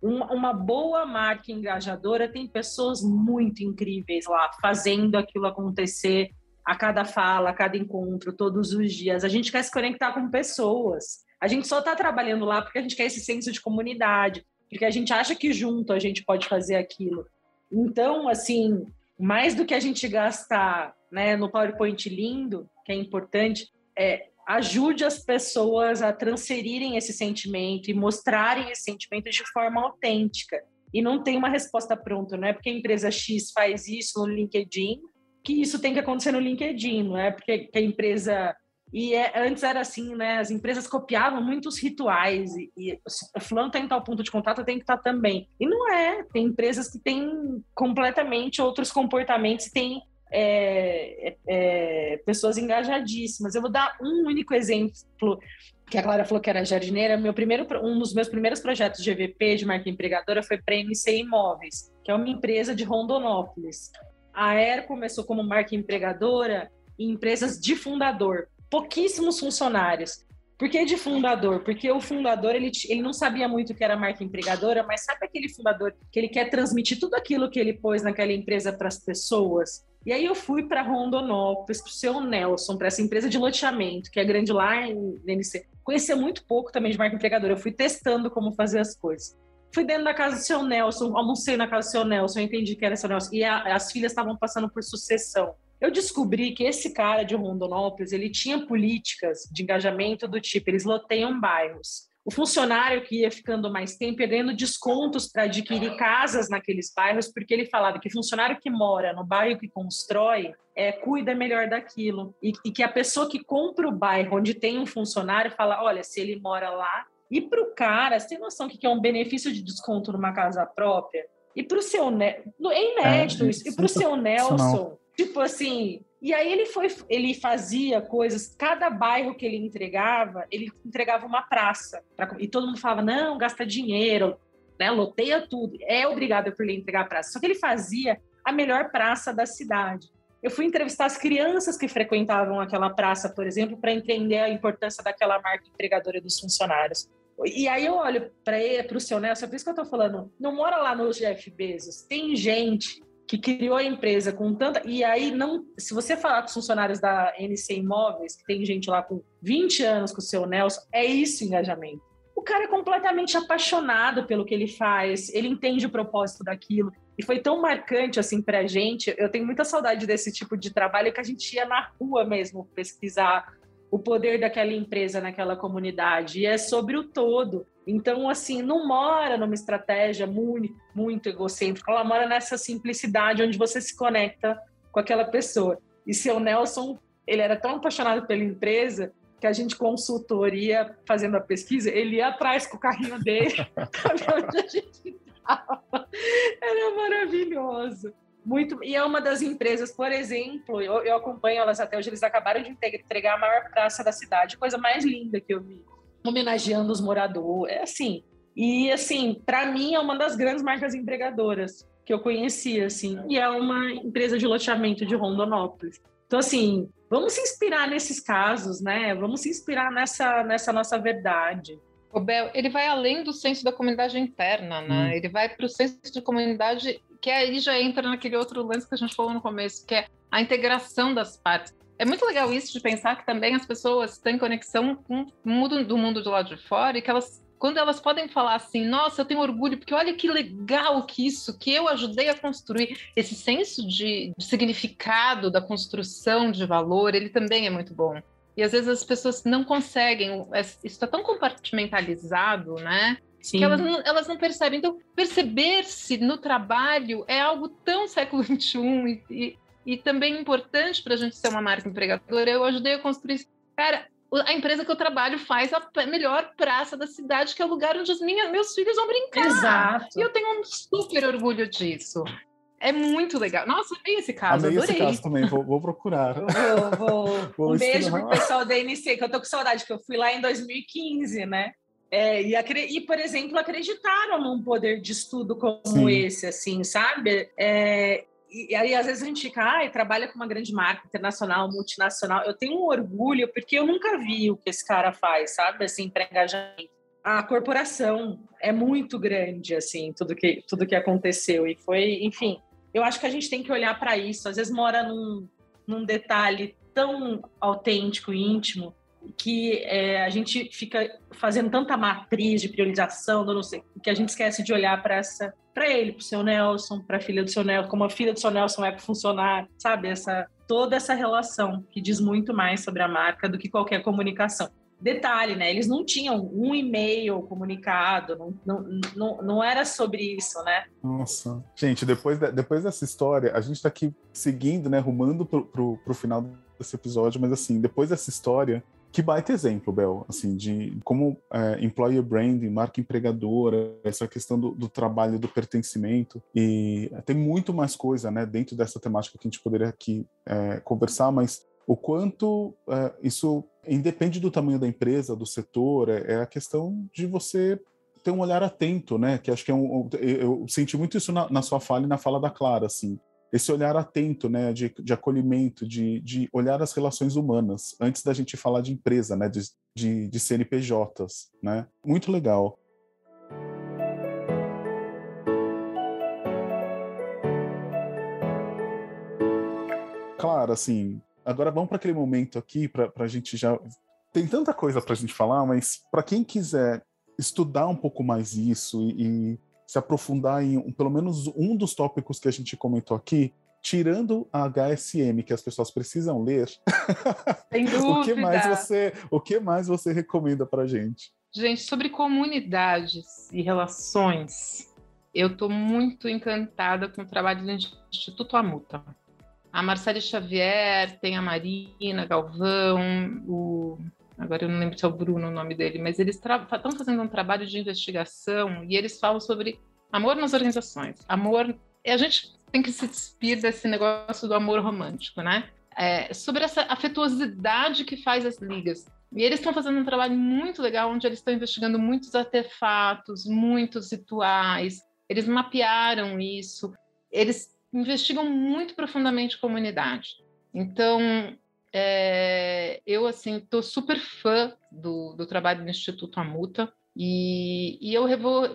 S3: Uma, uma boa marca engajadora tem pessoas muito incríveis lá, fazendo aquilo acontecer a cada fala, a cada encontro, todos os dias. A gente quer se conectar com pessoas. A gente só está trabalhando lá porque a gente quer esse senso de comunidade. porque a gente acha que junto a gente pode fazer aquilo. Então, assim, mais do que a gente gastar né, no PowerPoint lindo, que é importante, é, ajude as pessoas a transferirem esse sentimento e mostrarem esse sentimento de forma autêntica. E não tem uma resposta pronta, não é porque a empresa X faz isso no LinkedIn que isso tem que acontecer no LinkedIn, não é porque a empresa e é, antes era assim, né? As empresas copiavam muitos rituais e, e o fulano tem tal ponto de contato, tem que estar também. E não é. Tem empresas que têm completamente outros comportamentos, têm é, é, é, pessoas engajadíssimas. Eu vou dar um único exemplo que a Clara falou que era jardineira. Meu primeiro, um dos meus primeiros projetos de EVP, de marca empregadora, foi para a MC Imóveis, que é uma empresa de Rondonópolis. A ER começou como marca empregadora em empresas de fundador pouquíssimos funcionários. Por que de fundador? Porque o fundador ele, ele não sabia muito o que era marca empregadora, mas sabe aquele fundador que ele quer transmitir tudo aquilo que ele pôs naquela empresa para as pessoas? E aí eu fui para Rondonópolis, para o seu Nelson, para essa empresa de loteamento, que é grande lá em NC. Conhecia muito pouco também de marca empregadora, eu fui testando como fazer as coisas. Fui dentro da casa do seu Nelson, almocei na casa do seu Nelson, entendi que era seu Nelson. E a, as filhas estavam passando por sucessão eu descobri que esse cara de Rondonópolis, ele tinha políticas de engajamento do tipo, eles loteiam bairros. O funcionário que ia ficando mais tempo ia ganhando descontos para adquirir casas naqueles bairros, porque ele falava que funcionário que mora no bairro que constrói é, cuida melhor daquilo. E, e que a pessoa que compra o bairro onde tem um funcionário fala: olha, se ele mora lá. E para o cara, você tem noção que é um benefício de desconto numa casa própria? E para o seu. É inédito é, isso. E para o seu Nelson Tipo assim, e aí ele foi, ele fazia coisas, cada bairro que ele entregava, ele entregava uma praça. Pra, e todo mundo falava: não, gasta dinheiro, né? Loteia tudo. É obrigado por ele entregar a praça. Só que ele fazia a melhor praça da cidade. Eu fui entrevistar as crianças que frequentavam aquela praça, por exemplo, para entender a importância daquela marca empregadora dos funcionários. E aí eu olho para o seu Nelson, é por isso que eu estou falando, não mora lá no Jeff Bezos. Tem gente que criou a empresa com tanta. E aí, não, se você falar com os funcionários da NC Imóveis, que tem gente lá com 20 anos com o seu Nelson, é isso engajamento. O cara é completamente apaixonado pelo que ele faz, ele entende o propósito daquilo. E foi tão marcante assim pra gente. Eu tenho muita saudade desse tipo de trabalho que a gente ia na rua mesmo pesquisar o poder daquela empresa naquela comunidade. E é sobre o todo. Então, assim, não mora numa estratégia muito, muito egocêntrica, ela mora nessa simplicidade onde você se conecta com aquela pessoa. E seu Nelson, ele era tão apaixonado pela empresa que a gente consultoria fazendo a pesquisa, ele ia atrás com o carrinho dele para ver onde a gente estava. Era maravilhoso. Muito, e é uma das empresas, por exemplo, eu, eu acompanho elas até hoje, eles acabaram de entregar a maior praça da cidade, coisa mais linda que eu vi homenageando os moradores, é assim. E assim, para mim é uma das grandes marcas empregadoras que eu conheci, assim, e é uma empresa de loteamento de Rondonópolis. Então assim, vamos se inspirar nesses casos, né? Vamos se inspirar nessa nessa nossa verdade.
S2: O Bel, ele vai além do senso da comunidade interna, né? Hum. Ele vai para o senso de comunidade que aí já entra naquele outro lance que a gente falou no começo, que é a integração das partes é muito legal isso de pensar que também as pessoas têm conexão com o mundo do mundo do lado de fora e que elas quando elas podem falar assim, nossa, eu tenho orgulho, porque olha que legal que isso, que eu ajudei a construir, esse senso de, de significado da construção de valor, ele também é muito bom. E às vezes as pessoas não conseguem, é, isso está tão compartimentalizado, né? Sim. Que elas não, elas não percebem. Então, perceber-se no trabalho é algo tão século XXI e, e também importante para a gente ser uma marca empregadora, eu ajudei a construir. Cara, a empresa que eu trabalho faz a melhor praça da cidade, que é o lugar onde os minha, meus filhos vão brincar.
S3: Exato.
S2: E eu tenho um super orgulho disso. É muito legal. Nossa, amei esse caso. Amei adorei.
S1: esse caso também, vou, vou procurar.
S3: Vou, vou. vou um beijo pro pessoal da NC, que eu tô com saudade, que eu fui lá em 2015, né? É, e, e, por exemplo, acreditaram num poder de estudo como Sim. esse, assim, sabe? É, e, aí, às vezes, a gente fica, ah, trabalha com uma grande marca internacional, multinacional. Eu tenho um orgulho, porque eu nunca vi o que esse cara faz, sabe? Assim, para engajamento. A corporação é muito grande, assim, tudo que, tudo que aconteceu. E foi, enfim, eu acho que a gente tem que olhar para isso. Às vezes, mora num, num detalhe tão autêntico e íntimo que é, a gente fica fazendo tanta matriz de priorização, não sei, que a gente esquece de olhar para essa, para ele, para o seu Nelson, para a filha do seu Nelson, como a filha do seu Nelson é para funcionar, sabe? Essa toda essa relação que diz muito mais sobre a marca do que qualquer comunicação. Detalhe, né? Eles não tinham um e-mail comunicado, não, não, não, não era sobre isso, né?
S1: Nossa. Gente, depois, de, depois dessa história, a gente está aqui seguindo, né? Rumando pro, pro final desse episódio, mas assim, depois dessa história, que baita exemplo, Bel, assim, de como é, employer branding, marca empregadora, essa questão do, do, trabalho, do pertencimento, e tem muito mais coisa, né, dentro dessa temática que a gente poderia aqui é, conversar, mas o quanto é, isso independe do tamanho da empresa, do setor, é, é, a questão de você ter um olhar atento, né, que acho que é um, eu senti muito isso na, na sua fala e na fala da Clara, assim, esse olhar atento, né, de, de acolhimento, de, de olhar as relações humanas, antes da gente falar de empresa, né, de, de, de CNPJs, né? Muito legal. Claro, assim, agora vamos para aquele momento aqui, para a gente já. Tem tanta coisa para a gente falar, mas para quem quiser estudar um pouco mais isso e, e se aprofundar em um, pelo menos um dos tópicos que a gente comentou aqui, tirando a HSM que as pessoas precisam ler, o que mais você, o que mais você recomenda para gente?
S2: Gente, sobre comunidades e relações, eu estou muito encantada com o trabalho do Instituto Amuta. A Marcele Xavier, tem a Marina Galvão, o agora eu não lembro se é o Bruno o nome dele, mas eles estão fazendo um trabalho de investigação e eles falam sobre amor nas organizações. Amor, a gente tem que se despir desse negócio do amor romântico, né? É, sobre essa afetuosidade que faz as ligas. E eles estão fazendo um trabalho muito legal, onde eles estão investigando muitos artefatos, muitos rituais. Eles mapearam isso. Eles investigam muito profundamente comunidade. Então, é, eu, assim, estou super fã do, do trabalho do Instituto Amuta e, e eu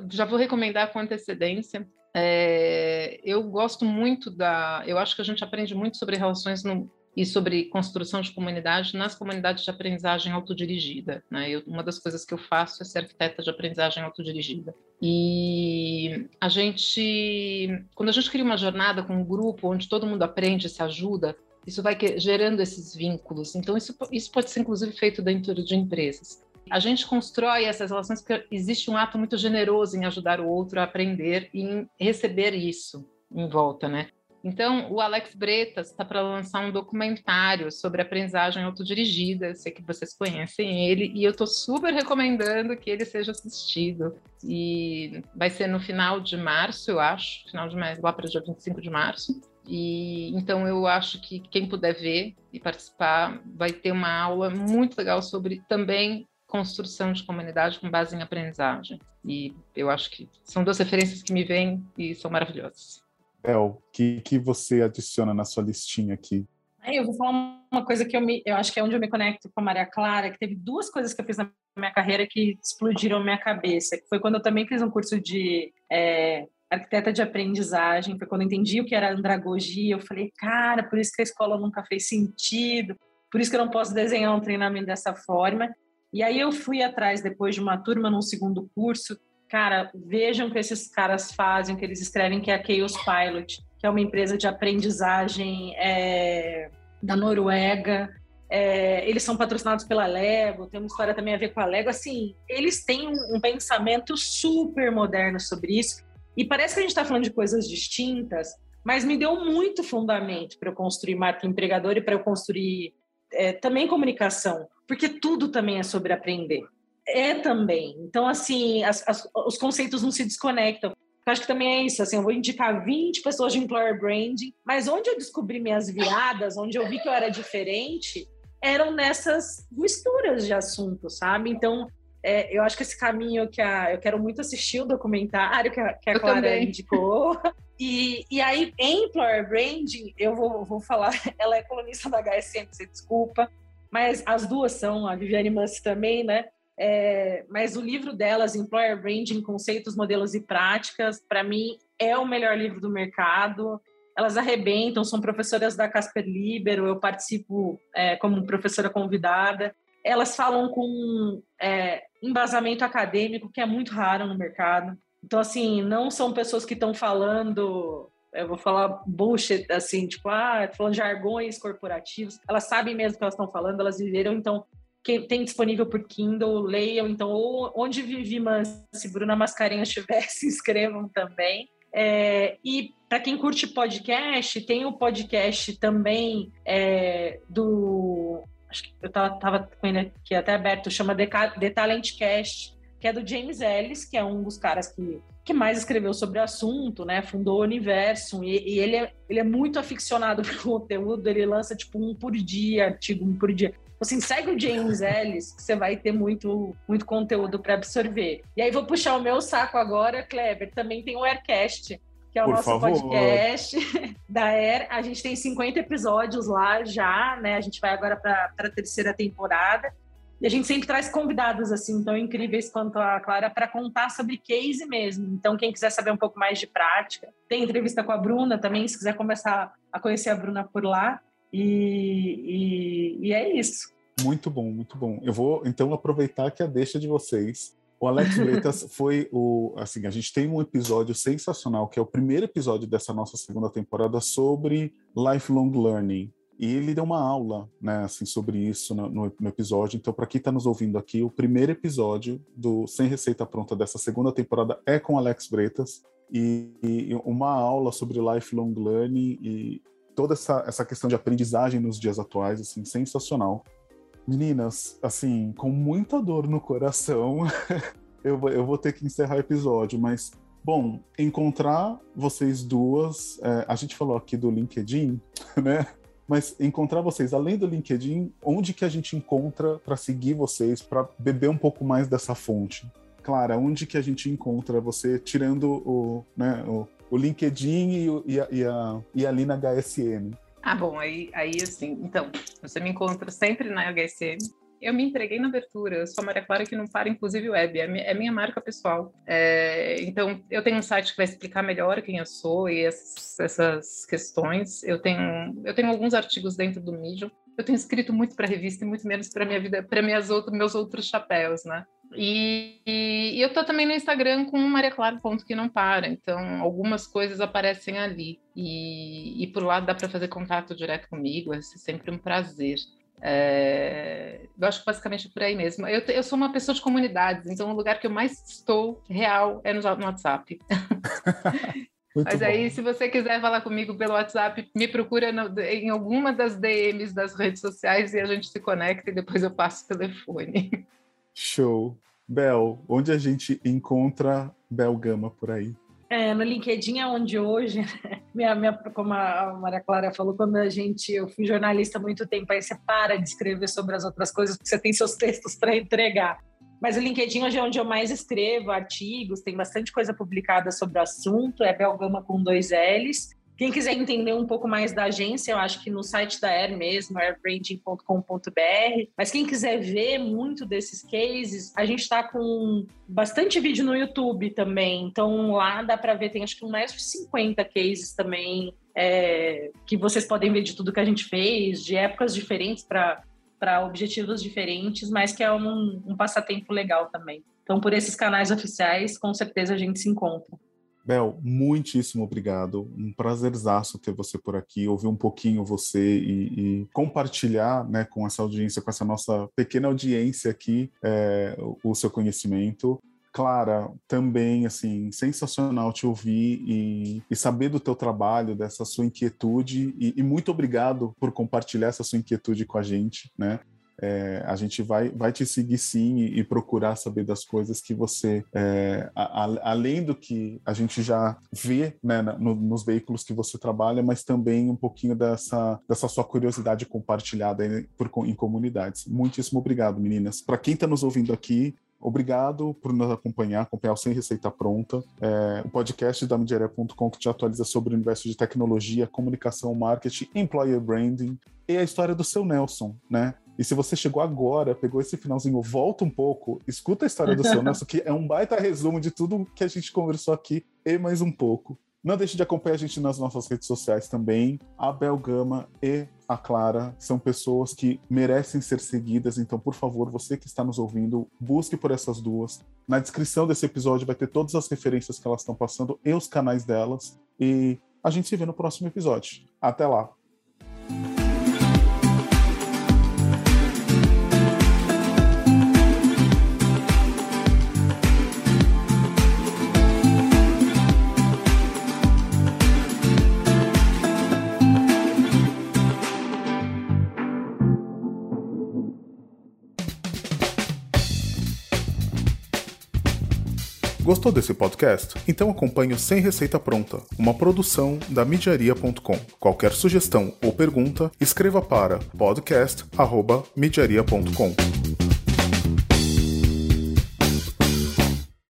S2: já vou recomendar com antecedência. É, eu gosto muito da. Eu acho que a gente aprende muito sobre relações no, e sobre construção de comunidade nas comunidades de aprendizagem autodirigida. Né? Eu, uma das coisas que eu faço é ser arquiteta de aprendizagem autodirigida. E a gente, quando a gente cria uma jornada com um grupo onde todo mundo aprende se ajuda, isso vai gerando esses vínculos. Então, isso, isso pode ser, inclusive, feito dentro de empresas. A gente constrói essas relações porque existe um ato muito generoso em ajudar o outro a aprender e em receber isso em volta, né? Então, o Alex Bretas está para lançar um documentário sobre aprendizagem autodirigida. Sei que vocês conhecem ele e eu estou super recomendando que ele seja assistido. E vai ser no final de março, eu acho, final de março, lá para dia 25 de março. E então eu acho que quem puder ver e participar vai ter uma aula muito legal sobre também construção de comunidade com base em aprendizagem. E eu acho que são duas referências que me vêm e são maravilhosas.
S1: El, que que você adiciona na sua listinha aqui?
S3: Eu vou falar uma coisa que eu, me, eu acho que é onde eu me conecto com a Maria Clara, que teve duas coisas que eu fiz na minha carreira que explodiram minha cabeça. Que foi quando eu também fiz um curso de é, arquiteta de aprendizagem, foi quando eu entendi o que era andragogia, eu falei, cara, por isso que a escola nunca fez sentido, por isso que eu não posso desenhar um treinamento dessa forma. E aí eu fui atrás, depois de uma turma num segundo curso, cara, vejam o que esses caras fazem, o que eles escrevem, que é a Chaos Pilot, que é uma empresa de aprendizagem é, da Noruega, é, eles são patrocinados pela Lego, tem uma história também a ver com a Lego. Assim, eles têm um, um pensamento super moderno sobre isso. E parece que a gente está falando de coisas distintas, mas me deu muito fundamento para eu construir marca empregador e para eu construir é, também comunicação, porque tudo também é sobre aprender. É também. Então, assim, as, as, os conceitos não se desconectam. Eu acho que também é isso, assim, eu vou indicar 20 pessoas de employer branding, mas onde eu descobri minhas viradas, onde eu vi que eu era diferente, eram nessas misturas de assuntos, sabe? Então, é, eu acho que esse caminho que a, eu quero muito assistir o documentário que a, que a Clara também. indicou. E, e aí, em Employer Branding, eu vou, vou falar, ela é colunista da HSM, você desculpa, mas as duas são, a Viviane Mussi também, né? É, mas o livro delas, Employer Branding, Conceitos, Modelos e Práticas, para mim é o melhor livro do mercado. Elas arrebentam, são professoras da Casper Libero, eu participo é, como professora convidada elas falam com é, embasamento acadêmico, que é muito raro no mercado. Então, assim, não são pessoas que estão falando eu vou falar bullshit, assim, tipo, ah, falando jargões corporativos. Elas sabem mesmo o que elas estão falando, elas viveram, então, quem tem disponível por Kindle, leiam. Então, ou, onde Vivi se Bruna Mascarenhas estiver, se inscrevam também. É, e para quem curte podcast, tem o podcast também é, do. Acho que eu tava, tava com ele aqui até aberto, chama The, The Talent Cast, que é do James Ellis, que é um dos caras que, que mais escreveu sobre o assunto, né? Fundou o universo, e, e ele, é, ele é muito aficionado por conteúdo, ele lança tipo um por dia, artigo um por dia. Assim, segue o James Ellis, que você vai ter muito, muito conteúdo para absorver. E aí vou puxar o meu saco agora, Kleber. Também tem o Aircast, que é o Por nosso favor. podcast da Air. A gente tem 50 episódios lá já, né? A gente vai agora para a terceira temporada. E a gente sempre traz convidados assim tão incríveis quanto a Clara para contar sobre case mesmo. Então, quem quiser saber um pouco mais de prática, tem entrevista com a Bruna também, se quiser começar a conhecer a Bruna por lá. E, e, e é isso.
S1: Muito bom, muito bom. Eu vou então aproveitar que a deixa de vocês. O Alex Freitas foi o. Assim, a gente tem um episódio sensacional, que é o primeiro episódio dessa nossa segunda temporada sobre lifelong learning. E ele deu uma aula, né, assim, sobre isso no, no episódio. Então, para quem está nos ouvindo aqui, o primeiro episódio do Sem Receita Pronta dessa segunda temporada é com Alex Bretas e, e uma aula sobre lifelong learning e toda essa, essa questão de aprendizagem nos dias atuais, assim, sensacional. Meninas, assim, com muita dor no coração, eu, eu vou ter que encerrar o episódio, mas, bom, encontrar vocês duas, é, a gente falou aqui do LinkedIn, né? Mas encontrar vocês, além do LinkedIn, onde que a gente encontra para seguir vocês, para beber um pouco mais dessa fonte? Clara, onde que a gente encontra você, tirando o, né, o, o LinkedIn e, e, a, e, a, e ali na HSM.
S2: Ah, bom, aí, aí assim, então, você me encontra sempre na HSM. Eu me entreguei na abertura, eu sou a Maria Clara que não para, inclusive web, é, é minha marca pessoal. É, então, eu tenho um site que vai explicar melhor quem eu sou e essas, essas questões. Eu tenho, eu tenho alguns artigos dentro do Medium. Eu tenho escrito muito para revista e muito menos para minha vida, para minhas outros, meus outros chapéus, né? E, e, eu tô também no Instagram com Maria Clara ponto que não para, então algumas coisas aparecem ali e, e por lá dá para fazer contato direto comigo, é sempre um prazer. É, eu acho que basicamente é por aí mesmo. Eu, eu, sou uma pessoa de comunidades, então o lugar que eu mais estou real é no, no WhatsApp. Mas aí, se você quiser falar comigo pelo WhatsApp, me procura no, em alguma das DMs das redes sociais e a gente se conecta e depois eu passo o telefone.
S1: Show. Bel, onde a gente encontra Bel Gama por aí?
S3: É, no LinkedIn é onde hoje, minha, minha, como a Maria Clara falou, quando a gente, eu fui jornalista há muito tempo, aí você para de escrever sobre as outras coisas, porque você tem seus textos para entregar. Mas o LinkedIn hoje é onde eu mais escrevo artigos, tem bastante coisa publicada sobre o assunto, é Belgama com dois L's. Quem quiser entender um pouco mais da agência, eu acho que no site da Air mesmo, airbranding.com.br. Mas quem quiser ver muito desses cases, a gente está com bastante vídeo no YouTube também. Então lá dá para ver, tem acho que mais de 50 cases também é, que vocês podem ver de tudo que a gente fez, de épocas diferentes para para objetivos diferentes, mas que é um, um passatempo legal também. Então, por esses canais oficiais, com certeza a gente se encontra.
S1: Bel, muitíssimo obrigado. Um prazerzaço ter você por aqui, ouvir um pouquinho você e, e compartilhar né, com essa audiência, com essa nossa pequena audiência aqui, é, o, seu conhecimento. Clara, também, assim, sensacional te ouvir e, e, saber do teu trabalho, dessa sua inquietude e, e, muito obrigado por compartilhar essa sua inquietude com a gente, né? É, a gente vai, vai te seguir sim e, e procurar saber das coisas que você, é, a, a, além do que a gente já vê né, no, nos veículos que você trabalha, mas também um pouquinho dessa, dessa sua curiosidade compartilhada em, por, em comunidades. Muitíssimo obrigado, meninas. Para quem está nos ouvindo aqui, Obrigado por nos acompanhar, acompanhar o Sem Receita Pronta, é, o podcast da Midiaria.com que te atualiza sobre o universo de tecnologia, comunicação, marketing, employer branding e a história do seu Nelson, né? E se você chegou agora, pegou esse finalzinho, volta um pouco, escuta a história do seu Nelson, que é um baita resumo de tudo que a gente conversou aqui e mais um pouco. Não deixe de acompanhar a gente nas nossas redes sociais também. A Bel Gama e a Clara são pessoas que merecem ser seguidas, então, por favor, você que está nos ouvindo, busque por essas duas. Na descrição desse episódio vai ter todas as referências que elas estão passando e os canais delas. E a gente se vê no próximo episódio. Até lá! Gostou desse podcast? Então acompanhe o Sem Receita Pronta, uma produção da midiaria.com. Qualquer sugestão ou pergunta, escreva para podcast@midiaria.com.